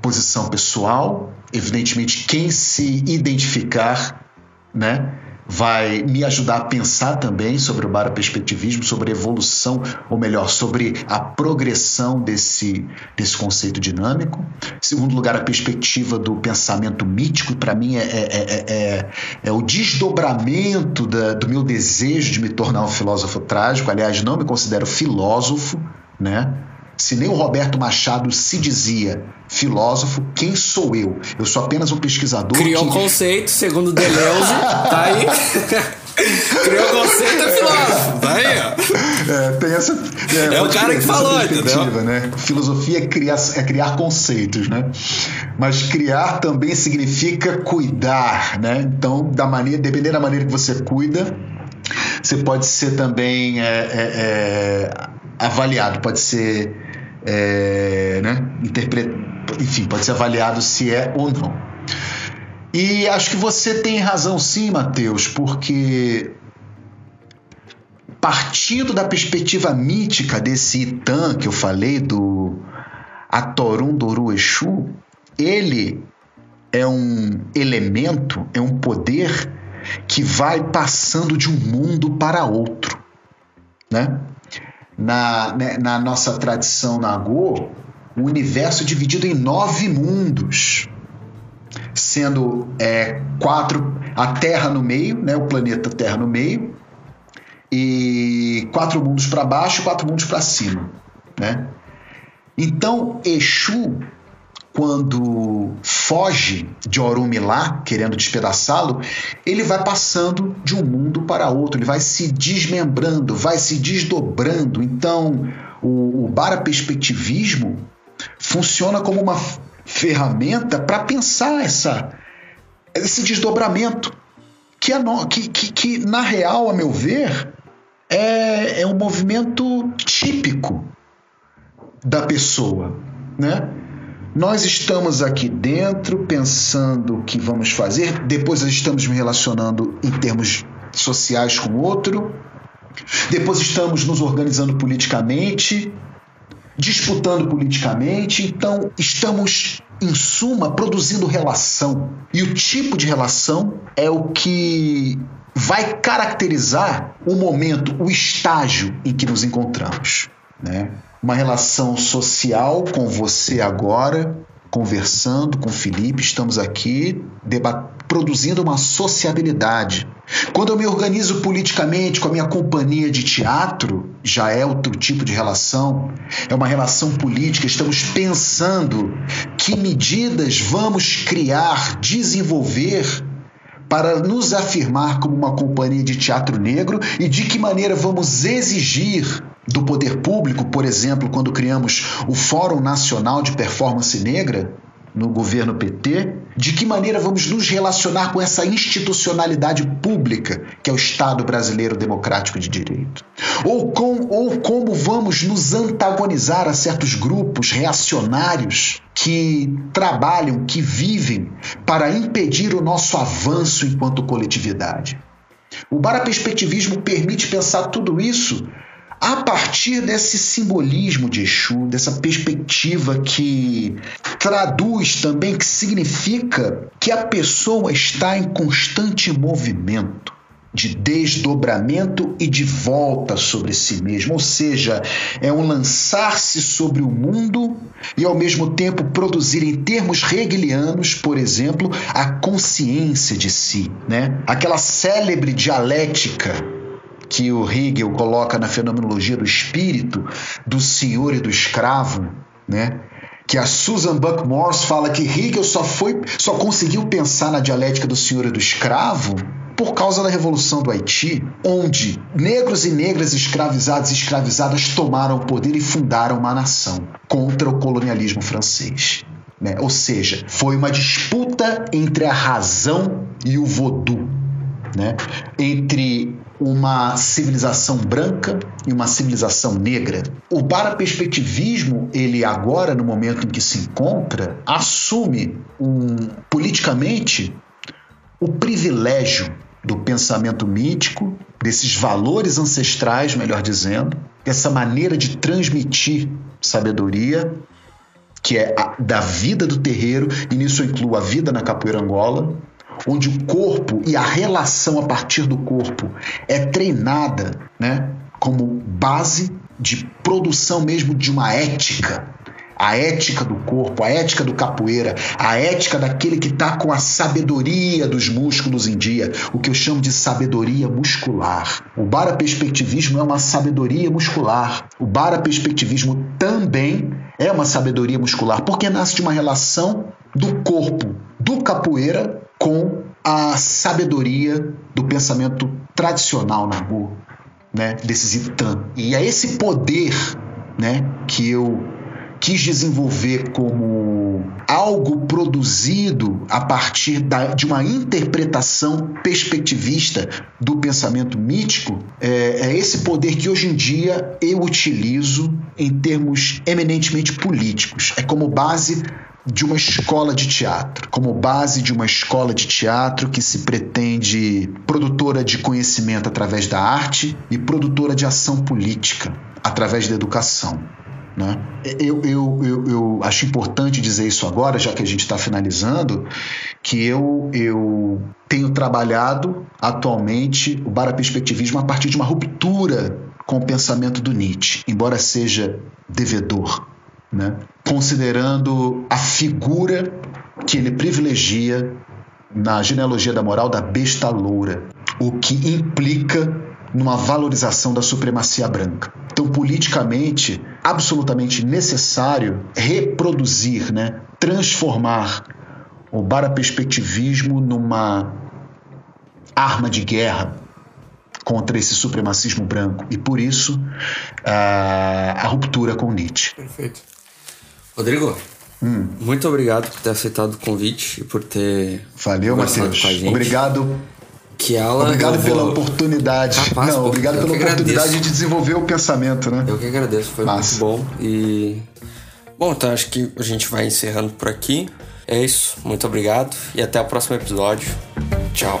Speaker 3: posição pessoal, evidentemente quem se identificar, né, vai me ajudar a pensar também sobre o baraperspectivismo, sobre a evolução, ou melhor, sobre a progressão desse, desse conceito dinâmico. Segundo lugar, a perspectiva do pensamento mítico, para mim é, é, é, é, o desdobramento da, do meu desejo de me tornar um filósofo trágico. Aliás, não me considero filósofo, né? Se nem o Roberto Machado se dizia filósofo, quem sou eu? Eu sou apenas um pesquisador.
Speaker 1: Criou
Speaker 3: que...
Speaker 1: conceito, segundo Deleuze, tá aí. Criou conceito é filósofo, tá aí, ó.
Speaker 3: É, tem essa.
Speaker 1: É, é o cara que falou, entendeu?
Speaker 3: Né? Filosofia é criar, é criar conceitos, né? Mas criar também significa cuidar, né? Então, da maneira, dependendo da maneira que você cuida, você pode ser também é, é, é avaliado, pode ser é, né, interpret... enfim, pode ser avaliado se é ou não. E acho que você tem razão sim, Mateus, porque partindo da perspectiva mítica desse Itã que eu falei, do Atorum Doru Exu, ele é um elemento, é um poder que vai passando de um mundo para outro, né? Na, né, na nossa tradição Nagô, o universo é dividido em nove mundos, sendo é, quatro a Terra no meio, né, o planeta Terra no meio, e quatro mundos para baixo, quatro mundos para cima, né? Então Exu quando foge de Orumilá, querendo despedaçá-lo, ele vai passando de um mundo para outro, ele vai se desmembrando, vai se desdobrando. Então, o, o baraperspectivismo funciona como uma ferramenta para pensar essa, esse desdobramento, que, é no, que, que, que, na real, a meu ver, é, é um movimento típico da pessoa, né? Nós estamos aqui dentro pensando o que vamos fazer, depois estamos me relacionando em termos sociais com outro, depois estamos nos organizando politicamente, disputando politicamente, então estamos, em suma, produzindo relação. E o tipo de relação é o que vai caracterizar o momento, o estágio em que nos encontramos. Né? Uma relação social com você agora, conversando com o Felipe, estamos aqui produzindo uma sociabilidade. Quando eu me organizo politicamente com a minha companhia de teatro, já é outro tipo de relação, é uma relação política, estamos pensando que medidas vamos criar, desenvolver para nos afirmar como uma companhia de teatro negro e de que maneira vamos exigir do poder público, por exemplo, quando criamos o Fórum Nacional de Performance Negra no governo PT, de que maneira vamos nos relacionar com essa institucionalidade pública que é o Estado brasileiro democrático de direito? Ou, com, ou como vamos nos antagonizar a certos grupos reacionários que trabalham, que vivem para impedir o nosso avanço enquanto coletividade? O baraperspectivismo permite pensar tudo isso a partir desse simbolismo de Exu, dessa perspectiva que traduz também, que significa que a pessoa está em constante movimento de desdobramento e de volta sobre si mesmo, ou seja, é um lançar-se sobre o mundo e ao mesmo tempo produzir em termos hegelianos, por exemplo, a consciência de si, né? Aquela célebre dialética que o Hegel coloca na fenomenologia do espírito, do senhor e do escravo, né? que a Susan Buck-Morss fala que Hegel só foi, só conseguiu pensar na dialética do senhor e do escravo por causa da Revolução do Haiti, onde negros e negras escravizados e escravizadas tomaram o poder e fundaram uma nação contra o colonialismo francês. Né? Ou seja, foi uma disputa entre a razão e o voodoo, né? entre uma civilização branca e uma civilização negra. O paraperspectivismo, ele agora, no momento em que se encontra, assume um, politicamente o privilégio do pensamento mítico, desses valores ancestrais, melhor dizendo, dessa maneira de transmitir sabedoria, que é a, da vida do terreiro, e nisso eu incluo a vida na capoeira angola, onde o corpo e a relação a partir do corpo é treinada, né, como base de produção mesmo de uma ética a ética do corpo, a ética do capoeira, a ética daquele que está com a sabedoria dos músculos em dia, o que eu chamo de sabedoria muscular. O baraperspectivismo é uma sabedoria muscular. O baraperspectivismo também é uma sabedoria muscular, porque nasce de uma relação do corpo do capoeira com a sabedoria do pensamento tradicional na rua, né, desses itã. E é esse poder, né, que eu quis desenvolver como algo produzido a partir da, de uma interpretação perspectivista do pensamento mítico, é, é esse poder que hoje em dia eu utilizo em termos eminentemente políticos. É como base de uma escola de teatro, como base de uma escola de teatro que se pretende produtora de conhecimento através da arte e produtora de ação política através da educação. Né? Eu, eu, eu, eu, acho importante dizer isso agora, já que a gente está finalizando, que eu, eu tenho trabalhado atualmente o baraperspectivismo a partir de uma ruptura com o pensamento do Nietzsche, embora seja devedor, né? considerando a figura que ele privilegia na genealogia da moral da besta loura, o que implica numa valorização da supremacia branca. Então, politicamente, absolutamente necessário reproduzir, né, transformar o baraperspectivismo numa arma de guerra contra esse supremacismo branco. E por isso, a, a ruptura com Nietzsche.
Speaker 1: Perfeito. Rodrigo, hum. muito obrigado por ter aceitado o convite e por ter.
Speaker 3: Valeu, Matheus. Obrigado
Speaker 1: que ela.
Speaker 3: Obrigado pela vou... oportunidade. Rapaz, Não, obrigado pela oportunidade agradeço. de desenvolver o pensamento, né?
Speaker 1: Eu que agradeço, foi Massa. muito bom. E. Bom, então acho que a gente vai encerrando por aqui. É isso, muito obrigado e até o próximo episódio. Tchau.